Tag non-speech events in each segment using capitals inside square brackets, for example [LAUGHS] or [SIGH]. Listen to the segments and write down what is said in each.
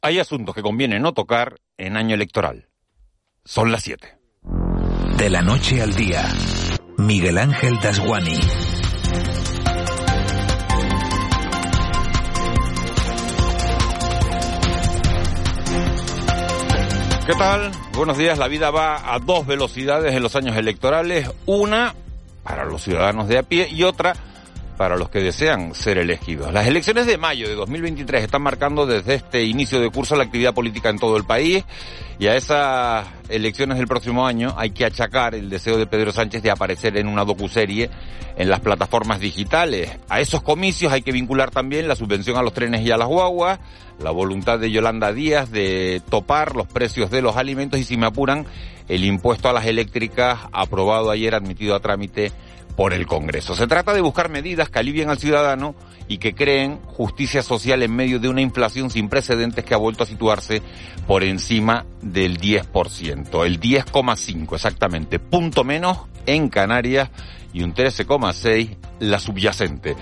Hay asuntos que conviene no tocar en año electoral. Son las 7. De la noche al día, Miguel Ángel Dasguani. ¿Qué tal? Buenos días. La vida va a dos velocidades en los años electorales. Una para los ciudadanos de a pie y otra para los que desean ser elegidos. Las elecciones de mayo de 2023 están marcando desde este inicio de curso la actividad política en todo el país y a esas elecciones del próximo año hay que achacar el deseo de Pedro Sánchez de aparecer en una docuserie en las plataformas digitales. A esos comicios hay que vincular también la subvención a los trenes y a las guaguas, la voluntad de Yolanda Díaz de topar los precios de los alimentos y si me apuran el impuesto a las eléctricas aprobado ayer admitido a trámite por el Congreso. Se trata de buscar medidas que alivien al ciudadano y que creen justicia social en medio de una inflación sin precedentes que ha vuelto a situarse por encima del 10%, el 10,5 exactamente, punto menos en Canarias y un 13,6 la subyacente.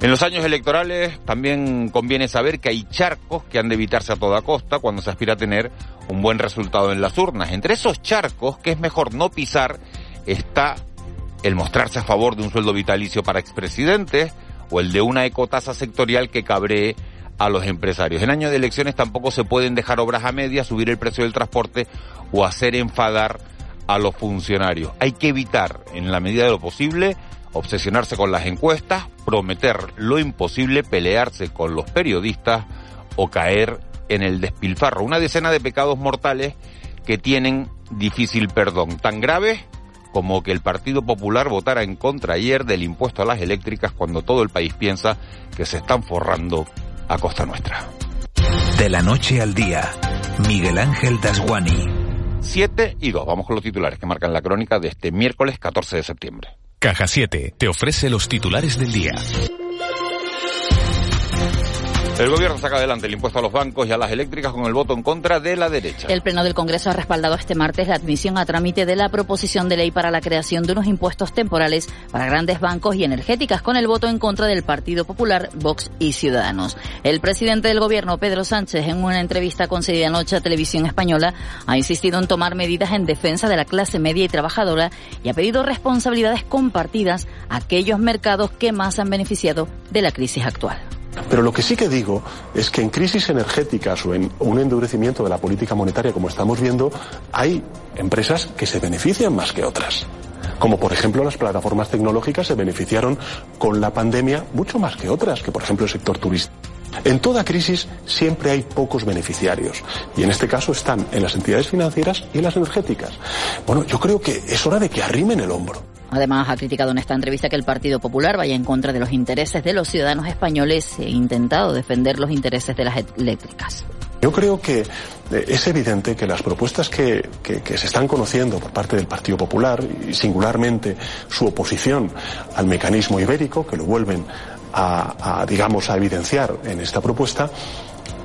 En los años electorales también conviene saber que hay charcos que han de evitarse a toda costa cuando se aspira a tener un buen resultado en las urnas. Entre esos charcos que es mejor no pisar está el mostrarse a favor de un sueldo vitalicio para expresidentes o el de una ecotasa sectorial que cabree a los empresarios. En año de elecciones tampoco se pueden dejar obras a media, subir el precio del transporte o hacer enfadar a los funcionarios. Hay que evitar, en la medida de lo posible, obsesionarse con las encuestas, prometer lo imposible, pelearse con los periodistas o caer en el despilfarro. Una decena de pecados mortales que tienen difícil perdón, tan graves como que el Partido Popular votara en contra ayer del impuesto a las eléctricas cuando todo el país piensa que se están forrando a costa nuestra. De la noche al día, Miguel Ángel Dasguani. 7 y 2. Vamos con los titulares que marcan la crónica de este miércoles 14 de septiembre. Caja 7 te ofrece los titulares del día. El gobierno saca adelante el impuesto a los bancos y a las eléctricas con el voto en contra de la derecha. El Pleno del Congreso ha respaldado este martes la admisión a trámite de la proposición de ley para la creación de unos impuestos temporales para grandes bancos y energéticas con el voto en contra del Partido Popular, Vox y Ciudadanos. El presidente del gobierno, Pedro Sánchez, en una entrevista concedida anoche a Televisión Española, ha insistido en tomar medidas en defensa de la clase media y trabajadora y ha pedido responsabilidades compartidas a aquellos mercados que más han beneficiado de la crisis actual. Pero lo que sí que digo es que en crisis energéticas o en un endurecimiento de la política monetaria, como estamos viendo, hay empresas que se benefician más que otras. Como por ejemplo las plataformas tecnológicas se beneficiaron con la pandemia mucho más que otras, que por ejemplo el sector turístico. En toda crisis siempre hay pocos beneficiarios y en este caso están en las entidades financieras y en las energéticas. Bueno, yo creo que es hora de que arrimen el hombro. Además, ha criticado en esta entrevista que el Partido Popular vaya en contra de los intereses de los ciudadanos españoles e intentado defender los intereses de las eléctricas. Yo creo que eh, es evidente que las propuestas que, que, se están conociendo por parte del Partido Popular y singularmente su oposición al mecanismo ibérico, que lo vuelven a, digamos, a evidenciar en esta propuesta,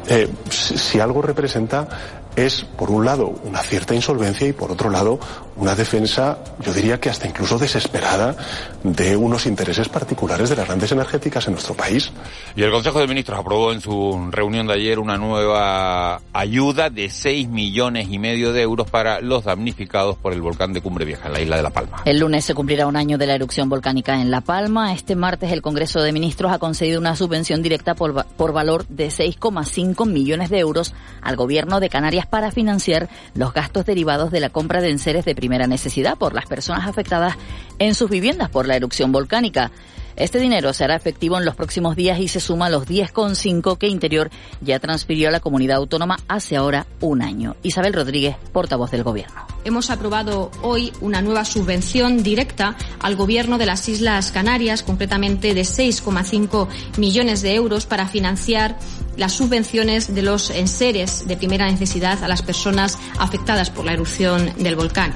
eh, si algo representa es, por un lado, una cierta insolvencia y, por otro lado, una defensa, yo diría que hasta incluso desesperada, de unos intereses particulares de las grandes energéticas en nuestro país. Y el Consejo de Ministros aprobó en su reunión de ayer una nueva ayuda de 6 millones y medio de euros para los damnificados por el volcán de Cumbre Vieja en la isla de La Palma. El lunes se cumplirá un año de la erupción volcánica en La Palma. Este martes el Congreso de Ministros ha concedido una subvención directa por, por valor de 6,5 millones de euros al gobierno de Canarias para financiar los gastos derivados de la compra de enseres de primera necesidad por las personas afectadas en sus viviendas por la erupción volcánica. Este dinero será efectivo en los próximos días y se suma a los 10,5 que Interior ya transfirió a la comunidad autónoma hace ahora un año. Isabel Rodríguez, portavoz del Gobierno. Hemos aprobado hoy una nueva subvención directa al Gobierno de las Islas Canarias, concretamente de 6,5 millones de euros para financiar las subvenciones de los enseres de primera necesidad a las personas afectadas por la erupción del volcán.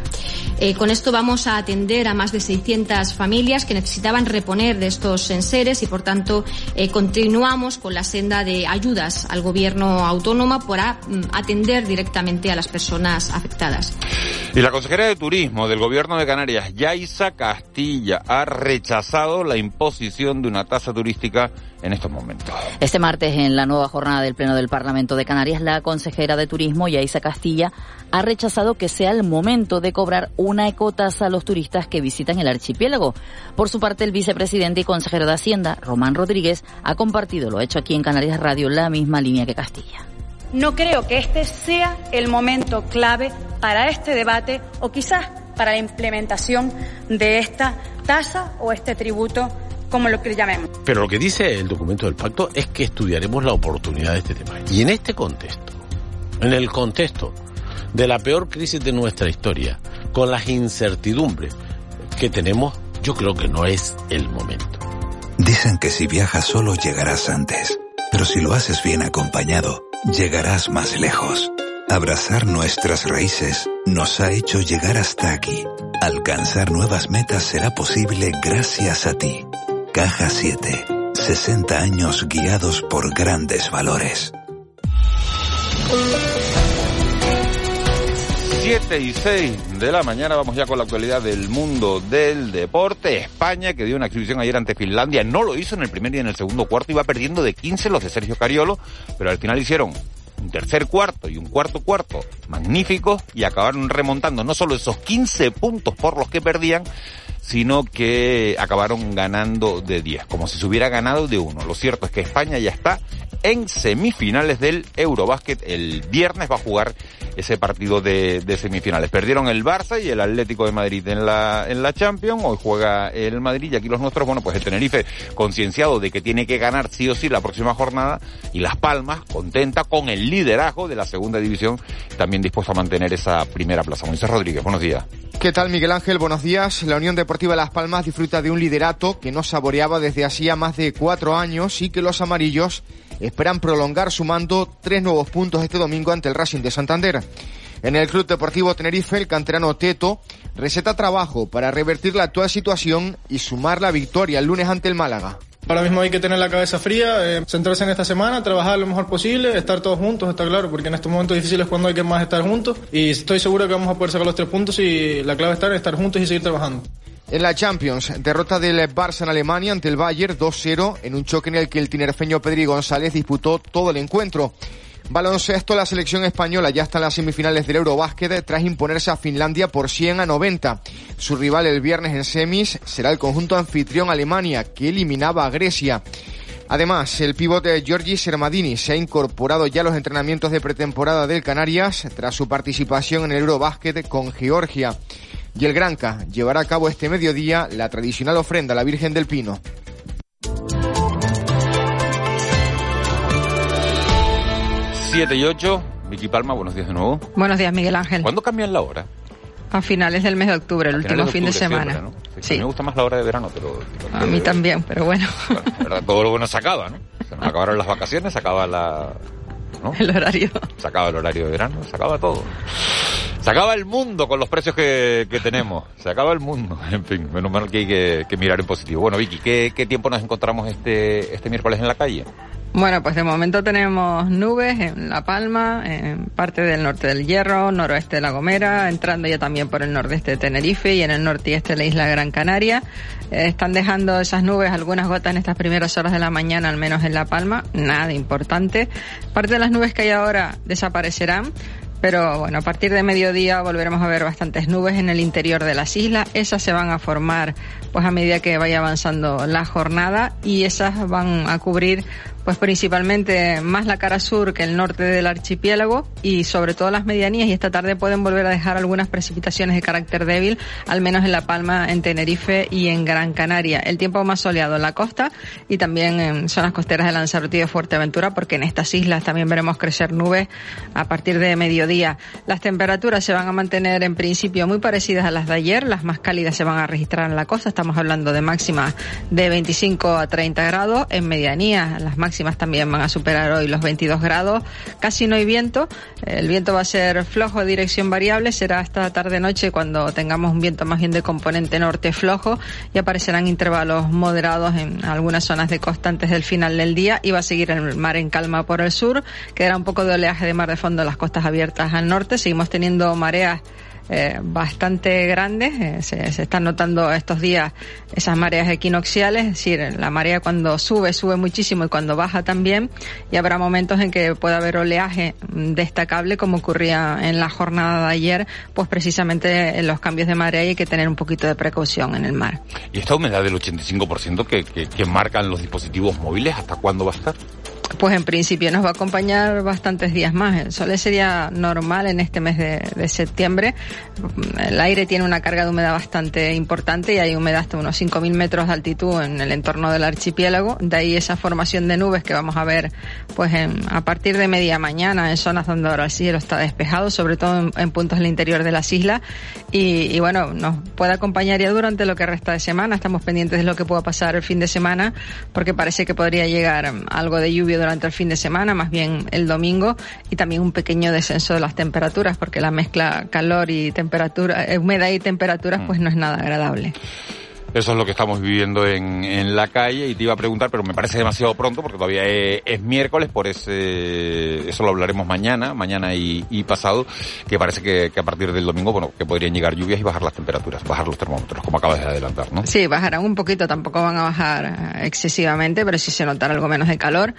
Eh, con esto vamos a atender a más de 600 familias que necesitaban reponer de estos enseres y, por tanto, eh, continuamos con la senda de ayudas al Gobierno autónomo para mm, atender directamente a las personas afectadas. Y la consejera de Turismo del Gobierno de Canarias, Yaisa Castilla, ha rechazado la imposición de una tasa turística en estos momentos. Este martes, en la nueva jornada del Pleno del Parlamento de Canarias, la consejera de Turismo, Yaisa Castilla, ha rechazado que sea el momento de cobrar una ecotasa a los turistas que visitan el archipiélago. Por su parte, el vicepresidente y consejero de Hacienda, Román Rodríguez, ha compartido, lo hecho aquí en Canarias Radio, la misma línea que Castilla. No creo que este sea el momento clave para este debate o quizás para la implementación de esta tasa o este tributo como lo que llamemos. Pero lo que dice el documento del pacto es que estudiaremos la oportunidad de este tema. Y en este contexto, en el contexto de la peor crisis de nuestra historia, con las incertidumbres que tenemos, yo creo que no es el momento. Dicen que si viajas solo llegarás antes, pero si lo haces bien acompañado, llegarás más lejos. Abrazar nuestras raíces nos ha hecho llegar hasta aquí. Alcanzar nuevas metas será posible gracias a ti. Caja 7. 60 años guiados por grandes valores. 7 y 6 de la mañana vamos ya con la actualidad del mundo del deporte. España, que dio una exhibición ayer ante Finlandia, no lo hizo en el primer y en el segundo cuarto, iba perdiendo de 15 los de Sergio Cariolo, pero al final hicieron un tercer cuarto y un cuarto cuarto magníficos y acabaron remontando no solo esos 15 puntos por los que perdían, sino que acabaron ganando de 10, como si se hubiera ganado de uno. Lo cierto es que España ya está en semifinales del Eurobásquet. El viernes va a jugar ese partido de, de, semifinales. Perdieron el Barça y el Atlético de Madrid en la, en la Champions. Hoy juega el Madrid y aquí los nuestros, bueno, pues el Tenerife concienciado de que tiene que ganar sí o sí la próxima jornada y Las Palmas contenta con el liderazgo de la segunda división, también dispuesto a mantener esa primera plaza. Moisés Rodríguez, buenos días. ¿Qué tal, Miguel Ángel? Buenos días. La Unión Deportiva Las Palmas disfruta de un liderato que no saboreaba desde hacía más de cuatro años y que los amarillos esperan prolongar sumando tres nuevos puntos este domingo ante el Racing de Santander. En el Club Deportivo Tenerife, el canterano Teto receta trabajo para revertir la actual situación y sumar la victoria el lunes ante el Málaga. Ahora mismo hay que tener la cabeza fría, eh, centrarse en esta semana, trabajar lo mejor posible, estar todos juntos, está claro, porque en estos momentos difíciles es cuando hay que más estar juntos y estoy seguro que vamos a poder sacar los tres puntos y la clave está en estar juntos y seguir trabajando. En la Champions, derrota del Barça en Alemania ante el Bayern 2-0 en un choque en el que el tinerfeño Pedri González disputó todo el encuentro. Baloncesto, la selección española ya está en las semifinales del Eurobásquet tras imponerse a Finlandia por 100 a 90. Su rival el viernes en semis será el conjunto anfitrión Alemania, que eliminaba a Grecia. Además, el pivote Giorgi Sermadini se ha incorporado ya a los entrenamientos de pretemporada del Canarias tras su participación en el Eurobásquet con Georgia. Y el Granca llevará a cabo este mediodía la tradicional ofrenda a la Virgen del Pino. Siete y ocho. Vicky Palma, buenos días de nuevo. Buenos días, Miguel Ángel. ¿Cuándo cambian la hora? A finales del mes de octubre, el último fin de semana. Siempre, ¿no? sí. A mí me gusta más la hora de verano, pero... A mí también, pero bueno. bueno todo lo bueno se acaba, ¿no? Se nos acabaron las vacaciones, se acaba la... ¿no? El horario. Se acaba el horario de verano, se acaba todo. Se acaba el mundo con los precios que, que tenemos. Se acaba el mundo. [LAUGHS] En fin, menos mal que hay que, que mirar en positivo. Bueno, Vicky, ¿qué, ¿qué tiempo nos encontramos este, este miércoles en la calle? Bueno, pues de momento tenemos nubes en La Palma, en parte del norte del Hierro, noroeste de La Gomera, entrando ya también por el nordeste de Tenerife y en el norte y este de la isla Gran Canaria. Eh, están dejando esas nubes algunas gotas en estas primeras horas de la mañana, al menos en La Palma, nada importante. Parte de las nubes que hay ahora desaparecerán. Pero bueno, a partir de mediodía volveremos a ver bastantes nubes en el interior de las islas. Esas se van a formar pues a medida que vaya avanzando la jornada y esas van a cubrir pues principalmente más la cara sur que el norte del archipiélago y sobre todo las medianías y esta tarde pueden volver a dejar algunas precipitaciones de carácter débil, al menos en La Palma, en Tenerife y en Gran Canaria. El tiempo más soleado en la costa y también en zonas costeras de Lanzarote y de Fuerteventura porque en estas islas también veremos crecer nubes a partir de mediodía. Las temperaturas se van a mantener en principio muy parecidas a las de ayer, las más cálidas se van a registrar en la costa, estamos hablando de máximas de 25 a 30 grados, en medianías las máximas también van a superar hoy los 22 grados. Casi no hay viento. El viento va a ser flojo dirección variable. Será hasta tarde-noche cuando tengamos un viento más bien de componente norte flojo y aparecerán intervalos moderados en algunas zonas de costa antes del final del día y va a seguir el mar en calma por el sur. Quedará un poco de oleaje de mar de fondo en las costas abiertas al norte. Seguimos teniendo mareas eh, bastante grandes. Eh, se, se, están notando estos días esas mareas equinocciales, es decir, la marea cuando sube, sube muchísimo y cuando baja también. Y habrá momentos en que pueda haber oleaje destacable, como ocurría en la jornada de ayer, pues precisamente en los cambios de marea hay que tener un poquito de precaución en el mar. ¿Y esta humedad del 85% que, que, que marcan los dispositivos móviles, hasta cuándo va a estar? Pues en principio nos va a acompañar bastantes días más. El sol sería normal en este mes de, septiembre. El aire tiene una carga de humedad bastante importante y hay humedad hasta unos 5.000 metros de altitud en el entorno del archipiélago. De ahí esa formación de nubes que vamos a ver pues en, a partir de media mañana en zonas donde ahora el cielo está despejado, sobre todo en, en puntos del interior de las islas. Y, y, bueno, nos puede acompañar ya durante lo que resta de semana. Estamos pendientes de lo que pueda pasar el fin de semana porque parece que podría llegar algo de lluvia durante el fin de semana, más bien el domingo, y también un pequeño descenso de las temperaturas, porque la mezcla calor y temperatura, humedad y temperaturas, pues no es nada agradable. Eso es lo que estamos viviendo en, en la calle y te iba a preguntar, pero me parece demasiado pronto porque todavía es, es miércoles, por ese, eso lo hablaremos mañana, mañana y, y pasado, que parece que, que, a partir del domingo, bueno, que podrían llegar lluvias y bajar las temperaturas, bajar los termómetros, como acabas de adelantar, ¿no? Sí, bajarán un poquito, tampoco van a bajar excesivamente, pero sí se notará algo menos de calor.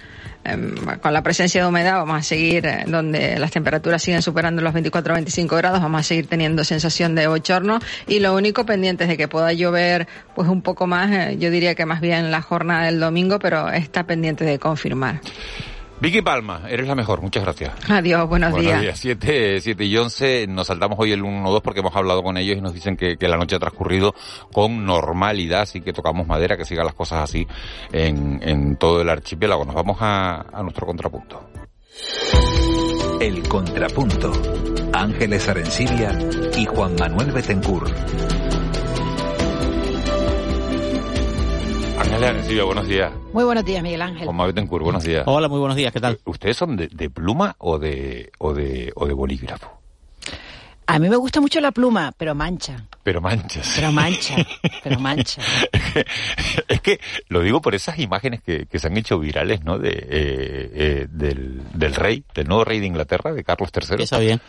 Con la presencia de humedad vamos a seguir donde las temperaturas siguen superando los 24 o 25 grados, vamos a seguir teniendo sensación de bochorno y lo único pendiente es de que pueda llover pues un poco más, yo diría que más bien la jornada del domingo, pero está pendiente de confirmar. Vicky Palma, eres la mejor, muchas gracias. Adiós, buenos, buenos días. días. 7, 7 y 11, nos saltamos hoy el 1-2 porque hemos hablado con ellos y nos dicen que, que, la noche ha transcurrido con normalidad, así que tocamos madera, que sigan las cosas así en, en todo el archipiélago. Nos vamos a, a nuestro contrapunto. El contrapunto. Ángeles Arencibia y Juan Manuel Betancourt. Arencibia, buenos días. Muy buenos días, Miguel Ángel. Juan Manuel Betancourt, buenos días. Hola, muy buenos días, ¿qué tal? ¿Ustedes son de, de pluma o de, o de, o de bolígrafo? A mí me gusta mucho la pluma, pero mancha. Pero mancha. Sí. Pero mancha, pero mancha. [LAUGHS] es que lo digo por esas imágenes que, que se han hecho virales, ¿no? De, eh, eh, del, del rey, del nuevo rey de Inglaterra, de Carlos III. Está bien.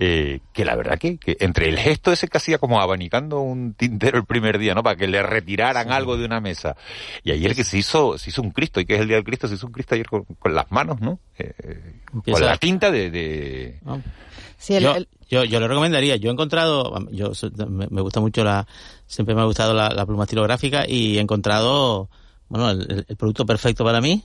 Eh, que la verdad que, que, entre el gesto ese que hacía como abanicando un tintero el primer día, ¿no? Para que le retiraran sí. algo de una mesa. Y ayer que se hizo, se hizo un Cristo, y que es el día del Cristo, se hizo un Cristo ayer con, con las manos, ¿no? Eh, con la tinta de... de... Oh. Sí, el, yo, el... yo, yo, le recomendaría. Yo he encontrado, yo me, me gusta mucho la, siempre me ha gustado la, la, pluma estilográfica y he encontrado, bueno, el, el producto perfecto para mí,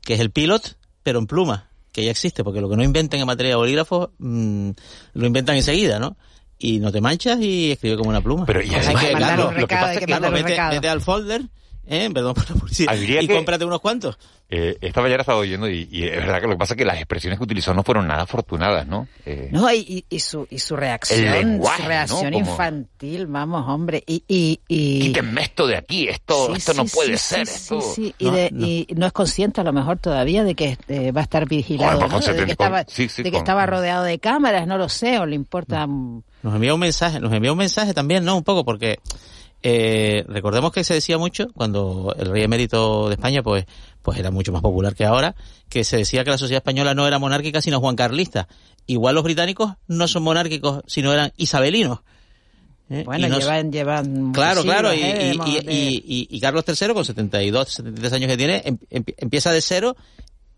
que es el Pilot, pero en pluma que ya existe, porque lo que no inventen en materia de bolígrafos mmm, lo inventan enseguida, ¿no? Y no te manchas y escribe como una pluma. Pero y además, hay que claro, un recado, hay que claro, vete, vete al folder, ¿eh? perdón [LAUGHS] por la publicidad, y que, cómprate unos cuantos. Eh, esta mañana estaba oyendo y, y, es verdad que lo que pasa es que las expresiones que utilizó no fueron nada afortunadas, ¿no? Eh, no, y, y, su, y su reacción, lenguaje, su reacción ¿no? Infantil, vamos, hombre, y... y, y... Quítenme esto de aquí, esto, sí, esto no sí, puede sí, ser, sí, esto... Sí, y, no, de, no. y no es consciente a lo mejor todavía de que eh, va a estar vigilado, bueno, ¿no? de que estaba, sí, de que con... estaba rodeado de cámaras, no lo sé, o le importa... Nos envía un mensaje, nos envía un mensaje también, ¿no? Un poco, porque... Eh, recordemos que se decía mucho cuando el rey emérito de España pues pues era mucho más popular que ahora que se decía que la sociedad española no era monárquica sino juancarlista igual los británicos no son monárquicos sino eran isabelinos ¿Eh? Bueno, llevan, llevan. Claro, claro, y, y, y, y, Carlos III, con 72, 73 años que tiene, em, em, empieza de cero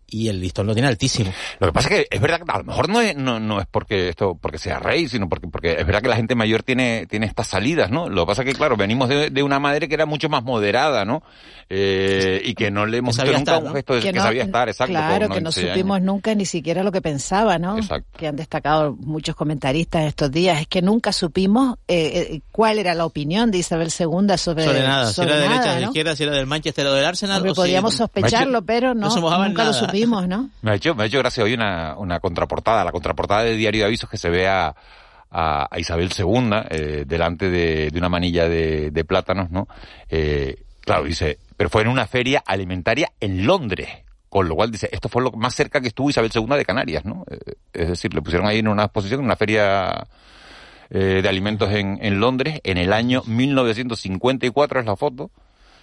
y el listón lo tiene altísimo. Lo que pasa es que es verdad que a lo mejor no es, no, no es porque esto, porque sea rey, sino porque, porque es verdad que la gente mayor tiene, tiene estas salidas, ¿no? Lo que pasa es que, claro, venimos de, de una madre que era mucho más moderada, ¿no? Eh, y que no le hemos hecho nunca estar, un gesto de que, que no, sabía estar, exacto. Claro, que no supimos años. nunca ni siquiera lo que pensaba, ¿no? Exacto. Que han destacado muchos comentaristas estos días. Es que nunca supimos eh, eh, cuál era la opinión de Isabel II sobre. Sobre nada, sobre si era de derecha, ¿no? de izquierda, si era del Manchester o del Arsenal. Porque o podíamos si... sospecharlo, pero no, no nunca nada. lo supimos, ¿no? Me ha hecho, me ha hecho gracia hoy una, una contraportada, la contraportada de Diario de Avisos que se ve a, Isabel II eh, delante de, una manilla de, de plátanos, ¿no? Eh, claro, dice, pero fue en una feria alimentaria en Londres. Con lo cual dice, esto fue lo más cerca que estuvo Isabel II de Canarias, ¿no? Eh, es decir, le pusieron ahí en una exposición, en una feria eh, de alimentos en, en Londres, en el año 1954 es la foto,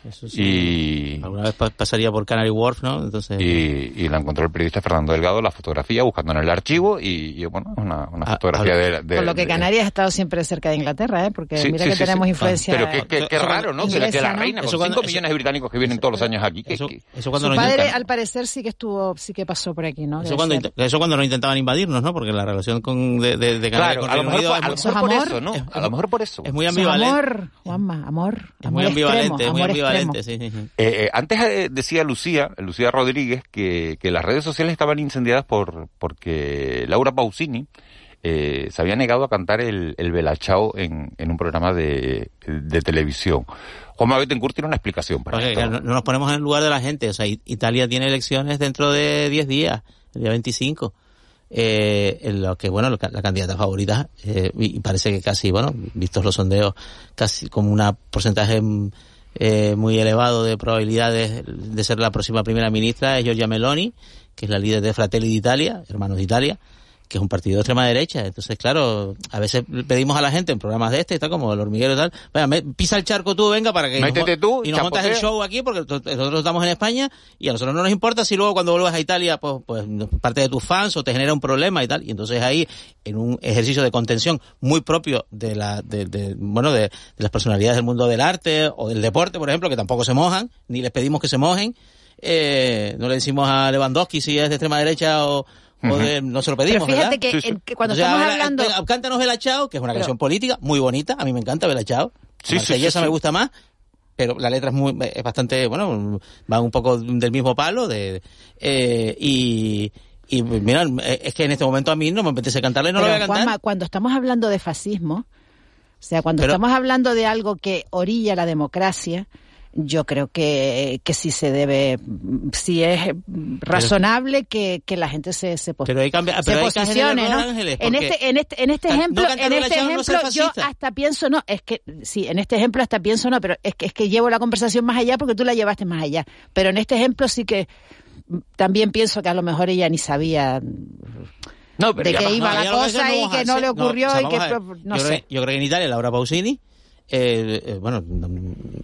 Eso sí. Y, Alguna vez pa- pasaría por Canary Wharf, ¿no? Entonces, y, y la encontró el periodista Fernando Delgado, la fotografía, buscando en el archivo, y, y, bueno, una, una Ah, fotografía ah, de, de- Con lo que Canarias ha estado siempre cerca de Inglaterra, ¿eh? Porque Sí, mira sí, que sí, tenemos sí. influencia. Pero qué, qué, qué raro, ¿no? Que, la- que inglesa, la ¿no? reina, Eso con cuando- 5 eso- millones de británicos que vienen todos los años aquí, que- eso, que- eso cuando Su padre, al parecer, sí que estuvo, sí que pasó por aquí, ¿no? Eso cuando, eso cuando nos intentaban invadirnos, ¿no? Porque la relación con, de, de, de Canarias Claro, con a lo Reino mejor, Unido por- a lo Eso es mejor por amor. eso, ¿no? A lo mejor por eso. es muy ambivalente. amor, Juanma, amor. Es amor muy ambivalente, es muy ambivalente, extremo. sí, sí, sí. Eh, eh, antes eh, decía Lucía, Lucía Rodríguez, que, que las redes sociales estaban incendiadas por porque Laura Pausini eh, se había negado a cantar el, el Belachao en, en un programa de, de televisión. Juanma Bettencourt tiene una explicación para Porque esto. no, no nos ponemos en el lugar de la gente. O sea, Italia tiene elecciones dentro de 10 días, el día 25. Eh, en lo que, bueno, la candidata favorita, eh, y y parece que casi, bueno, vistos los sondeos, casi como un porcentaje mm, eh, muy elevado de probabilidades de ser la próxima primera ministra es Giorgia Meloni, que es la líder de Fratelli d'Italia, Hermanos de Italia, que es un partido de extrema derecha. Entonces, claro, a veces pedimos a la gente en programas de este, está como el hormiguero y tal, vaya, me- pisa el charco tú, venga, para que nos Métete mo- tú, y nos montas el show aquí, porque nosotros estamos en España y a nosotros no nos importa si luego cuando vuelvas a Italia, pues, pues parte de tus fans o te genera un problema y tal. Y entonces ahí, en un ejercicio de contención muy propio de la, de, de- bueno, de, de las personalidades del mundo del arte o del deporte, por ejemplo, que tampoco se mojan, ni les pedimos que se mojen, eh, no le decimos a Lewandowski si es de extrema derecha o, no se lo pedimos, Pero fíjate ¿verdad? que, cuando O sea, estamos hablando... Cántanos Bela Chao, que es una Pero- canción política muy bonita, a mí me encanta Bela Chao. Sí, sí, Marsellesa sí, me gusta más, pero la letra es muy es bastante, bueno, va un poco del mismo palo de eh, y y mira, eh, es que en este momento a mí no me apetece cantarle, no lo voy a cantar. Juanma, cuando estamos hablando de fascismo, o sea, cuando Pero- estamos hablando de algo que orilla la democracia, yo creo que, que sí se debe, sí es razonable que, que la gente se, se, Pero hay cambia- se pero hay hacer el posicione, ¿no? Ángeles, En este, en este, en este no ejemplo, en este no ejemplo, yo hasta pienso, no, es que, sí, en este ejemplo hasta pienso, no, pero es que, es que llevo la conversación más allá porque tú la llevaste más allá. Pero en este ejemplo sí que también pienso que a lo mejor ella ni sabía No, pero de que iba la cosa y que no le ocurrió y que, no yo, sé. creo, yo creo que en Italia Laura Pausini eh, eh, bueno, no-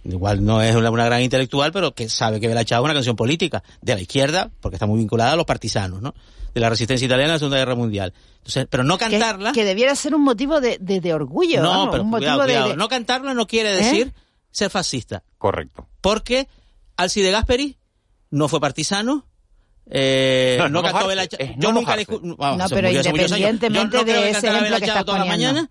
igual no es una, una gran intelectual, pero que sabe que Bella Ciao es una canción política de la izquierda, porque está muy vinculada a los partisanos, ¿no? De la resistencia italiana en la Segunda Guerra Mundial. Entonces, pero no cantarla, que debiera ser un motivo de, de, de orgullo, no, vamos, pero un motivo cuidado, de- cuidado. de, no cantarla no quiere decir ser fascista, Correcto. porque Alcide Gasperi no fue partisano. Eh, No, no, no cantó Bella Yo no nunca le vamos, No, pero. Yo independientemente no de ese ejemplo que estás toda la mañana.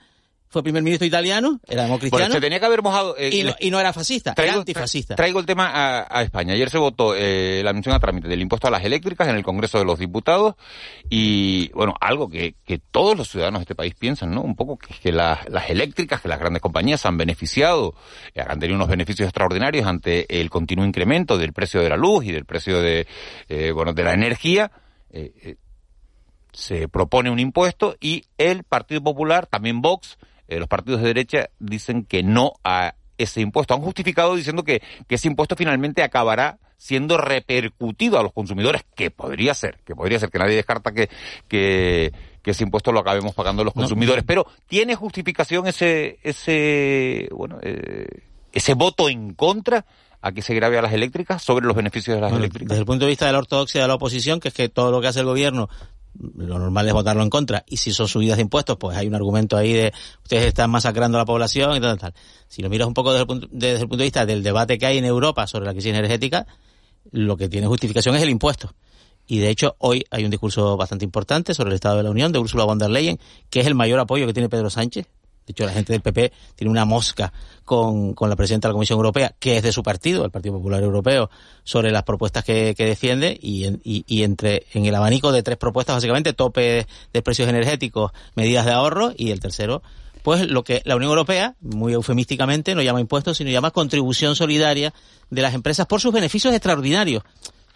Fue primer ministro italiano, era Bueno, democristiano. se tenía que haber mojado. eh, y, no, les- y no era fascista, era Traigo, antifascista. traigo el tema a, a España. Ayer se votó eh, la mención a trámite del impuesto a las eléctricas en el Congreso de los Diputados y, bueno, algo que, que todos los ciudadanos de este país piensan, ¿no? Un poco que, que las, las eléctricas, que las grandes compañías han beneficiado, eh, han tenido unos beneficios extraordinarios ante el continuo incremento del precio de la luz y del precio de, eh, bueno, de la energía. Eh, eh, se propone un impuesto y el Partido Popular, también Vox, eh, los partidos de derecha dicen que no a ese impuesto. Han justificado diciendo que, que ese impuesto finalmente acabará siendo repercutido a los consumidores, que podría ser, que podría ser, que nadie descarta que, que, que ese impuesto lo acabemos pagando los No. consumidores. Pero tiene justificación ese, ese, bueno, eh, ese voto en contra a que se grave a las eléctricas sobre los beneficios de las Bueno, eléctricas. desde el punto de vista de la ortodoxia de la oposición, que es que todo lo que hace el gobierno, lo normal es votarlo en contra, y si son subidas de impuestos, pues hay un argumento ahí de ustedes están masacrando a la población y tal, tal. Si lo miras un poco desde el, punto, de vista del debate que hay en Europa sobre la crisis energética, lo que tiene justificación es el impuesto. Y de hecho, hoy hay un discurso bastante importante sobre el Estado de la Unión de Ursula von der Leyen, que es el mayor apoyo que tiene Pedro Sánchez. De hecho, la gente del PP tiene una mosca con, con la presidenta de la Comisión Europea, que es de su partido, el Partido Popular Europeo, sobre las propuestas que, que defiende y, en, y, y entre en el abanico de tres propuestas, básicamente, tope de precios energéticos, medidas de ahorro y el tercero, pues lo que la Unión Europea, muy eufemísticamente, no llama impuestos, sino llama contribución solidaria de las empresas por sus beneficios extraordinarios.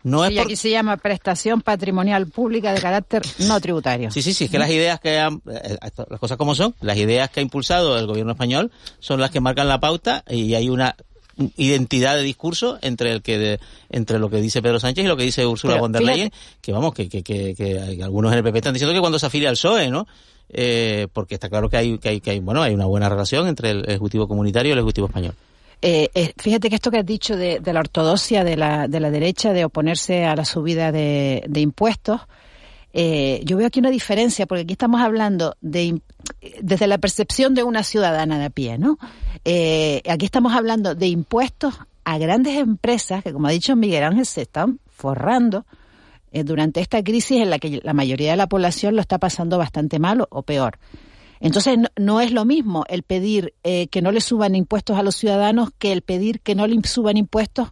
No es y por- aquí se llama prestación patrimonial pública de carácter no tributario. Sí, sí, sí, es que las ideas que han, eh, esto- las cosas como son, las ideas que ha impulsado el gobierno español son las que marcan la pauta y hay una identidad de discurso entre el que de- entre lo que dice Pedro Sánchez y lo que dice Ursula Pero von der fíjate- Leyen, que vamos, que, que, que, algunos en el PP están diciendo que cuando se afilia al PSOE, ¿no? Eh, porque está claro que hay, que hay, que hay, bueno, hay una buena relación entre el Ejecutivo Comunitario y el Ejecutivo Español. Eh, eh, fíjate que esto que has dicho de, la ortodoxia de la, de la derecha de oponerse a la subida de, impuestos, eh, yo veo aquí una diferencia, porque aquí estamos hablando de desde la percepción de una ciudadana de a pie, ¿no? aquí estamos hablando de impuestos a grandes empresas que, como ha dicho Miguel Ángel, se están forrando durante esta crisis en la que la mayoría de la población lo está pasando bastante mal o peor. Entonces no, es lo mismo el pedir eh, que no le suban impuestos a los ciudadanos que el pedir que no le suban impuestos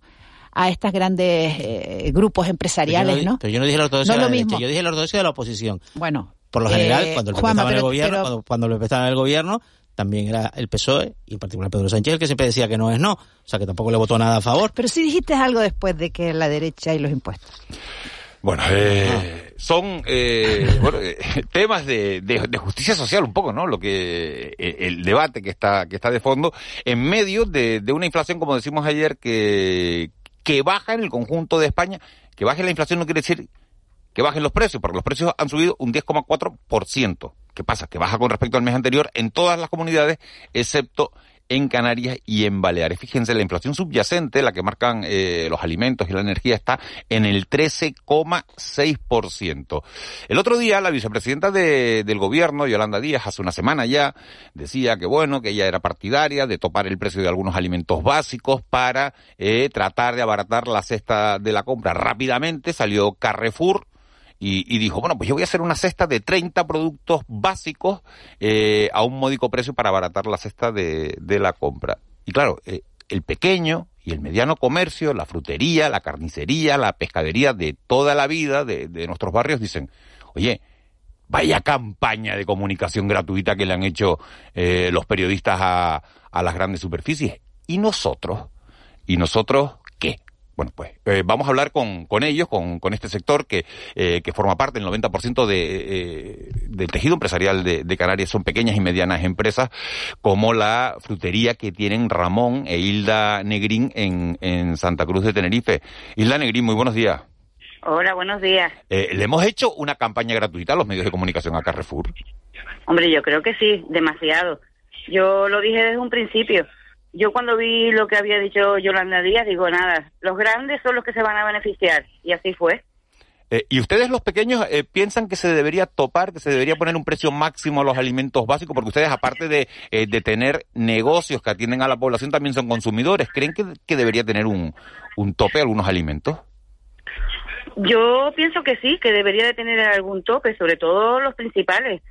a estos grandes eh, grupos empresariales, ¿no? Pero yo no dije la ortodoxia de la derecha, yo dije la ortodoxia de la oposición. Bueno. Por lo general, eh, cuando, lo en el gobierno, cuando, lo empezaban en el gobierno, también era el PSOE, y en particular Pedro Sánchez, el que siempre decía que no es no. O sea, que tampoco le votó nada a favor. Pero sí dijiste algo después de que la derecha y los impuestos. Bueno, eh, son eh, eh, [LAUGHS] temas de, de, justicia social un poco, ¿no? Lo que el debate que está que está de fondo en medio de, de una inflación, como decimos ayer, que que baja en el conjunto de España. Que baje la inflación no quiere decir que bajen los precios, porque los precios han subido un 10,4%. ¿Qué pasa? Que baja con respecto al mes anterior en todas las comunidades, excepto en Canarias y en Baleares. Fíjense, la inflación subyacente, la que marcan eh, los alimentos y la energía, está en el 13,6%. El otro día, la vicepresidenta del gobierno, Yolanda Díaz, hace una semana ya, decía que bueno, que ella era partidaria de topar el precio de algunos alimentos básicos para eh, tratar de abaratar la cesta de la compra. Rápidamente salió Carrefour y, dijo, bueno, pues yo voy a hacer una cesta de 30 productos básicos eh, a un módico precio para abaratar la cesta de, la compra. Y claro, eh, el pequeño y el mediano comercio, la frutería, la carnicería, la pescadería de toda la vida de, de nuestros barrios dicen, oye, vaya campaña de comunicación gratuita que le han hecho eh, los periodistas a, a las grandes superficies. ¿Y nosotros? ¿Y nosotros qué? Bueno, pues eh, vamos a hablar con, con ellos, con, con este sector que, eh, que forma parte del 90% de, eh, del tejido empresarial de, de, Canarias. Son pequeñas y medianas empresas como la frutería que tienen Ramón e Hilda Negrín en, en Santa Cruz de Tenerife. Hilda Negrín, muy buenos días. Hola, buenos días. ¿Le hemos hecho una campaña gratuita a los medios de comunicación a Carrefour? Hombre, yo creo que sí, demasiado. Yo lo dije desde un principio yo cuando vi lo que había dicho Yolanda Díaz, digo, nada, los grandes son los que se van a beneficiar. Y así fue. Eh, ¿Y ustedes los pequeños eh, piensan que se debería topar, que se debería poner un precio máximo a los alimentos básicos? Porque ustedes, aparte de, eh, de tener negocios que atienden a la población, también son consumidores. ¿Creen que, que debería tener un, un tope algunos alimentos? Yo pienso que sí, que debería de tener algún tope, sobre todo los principales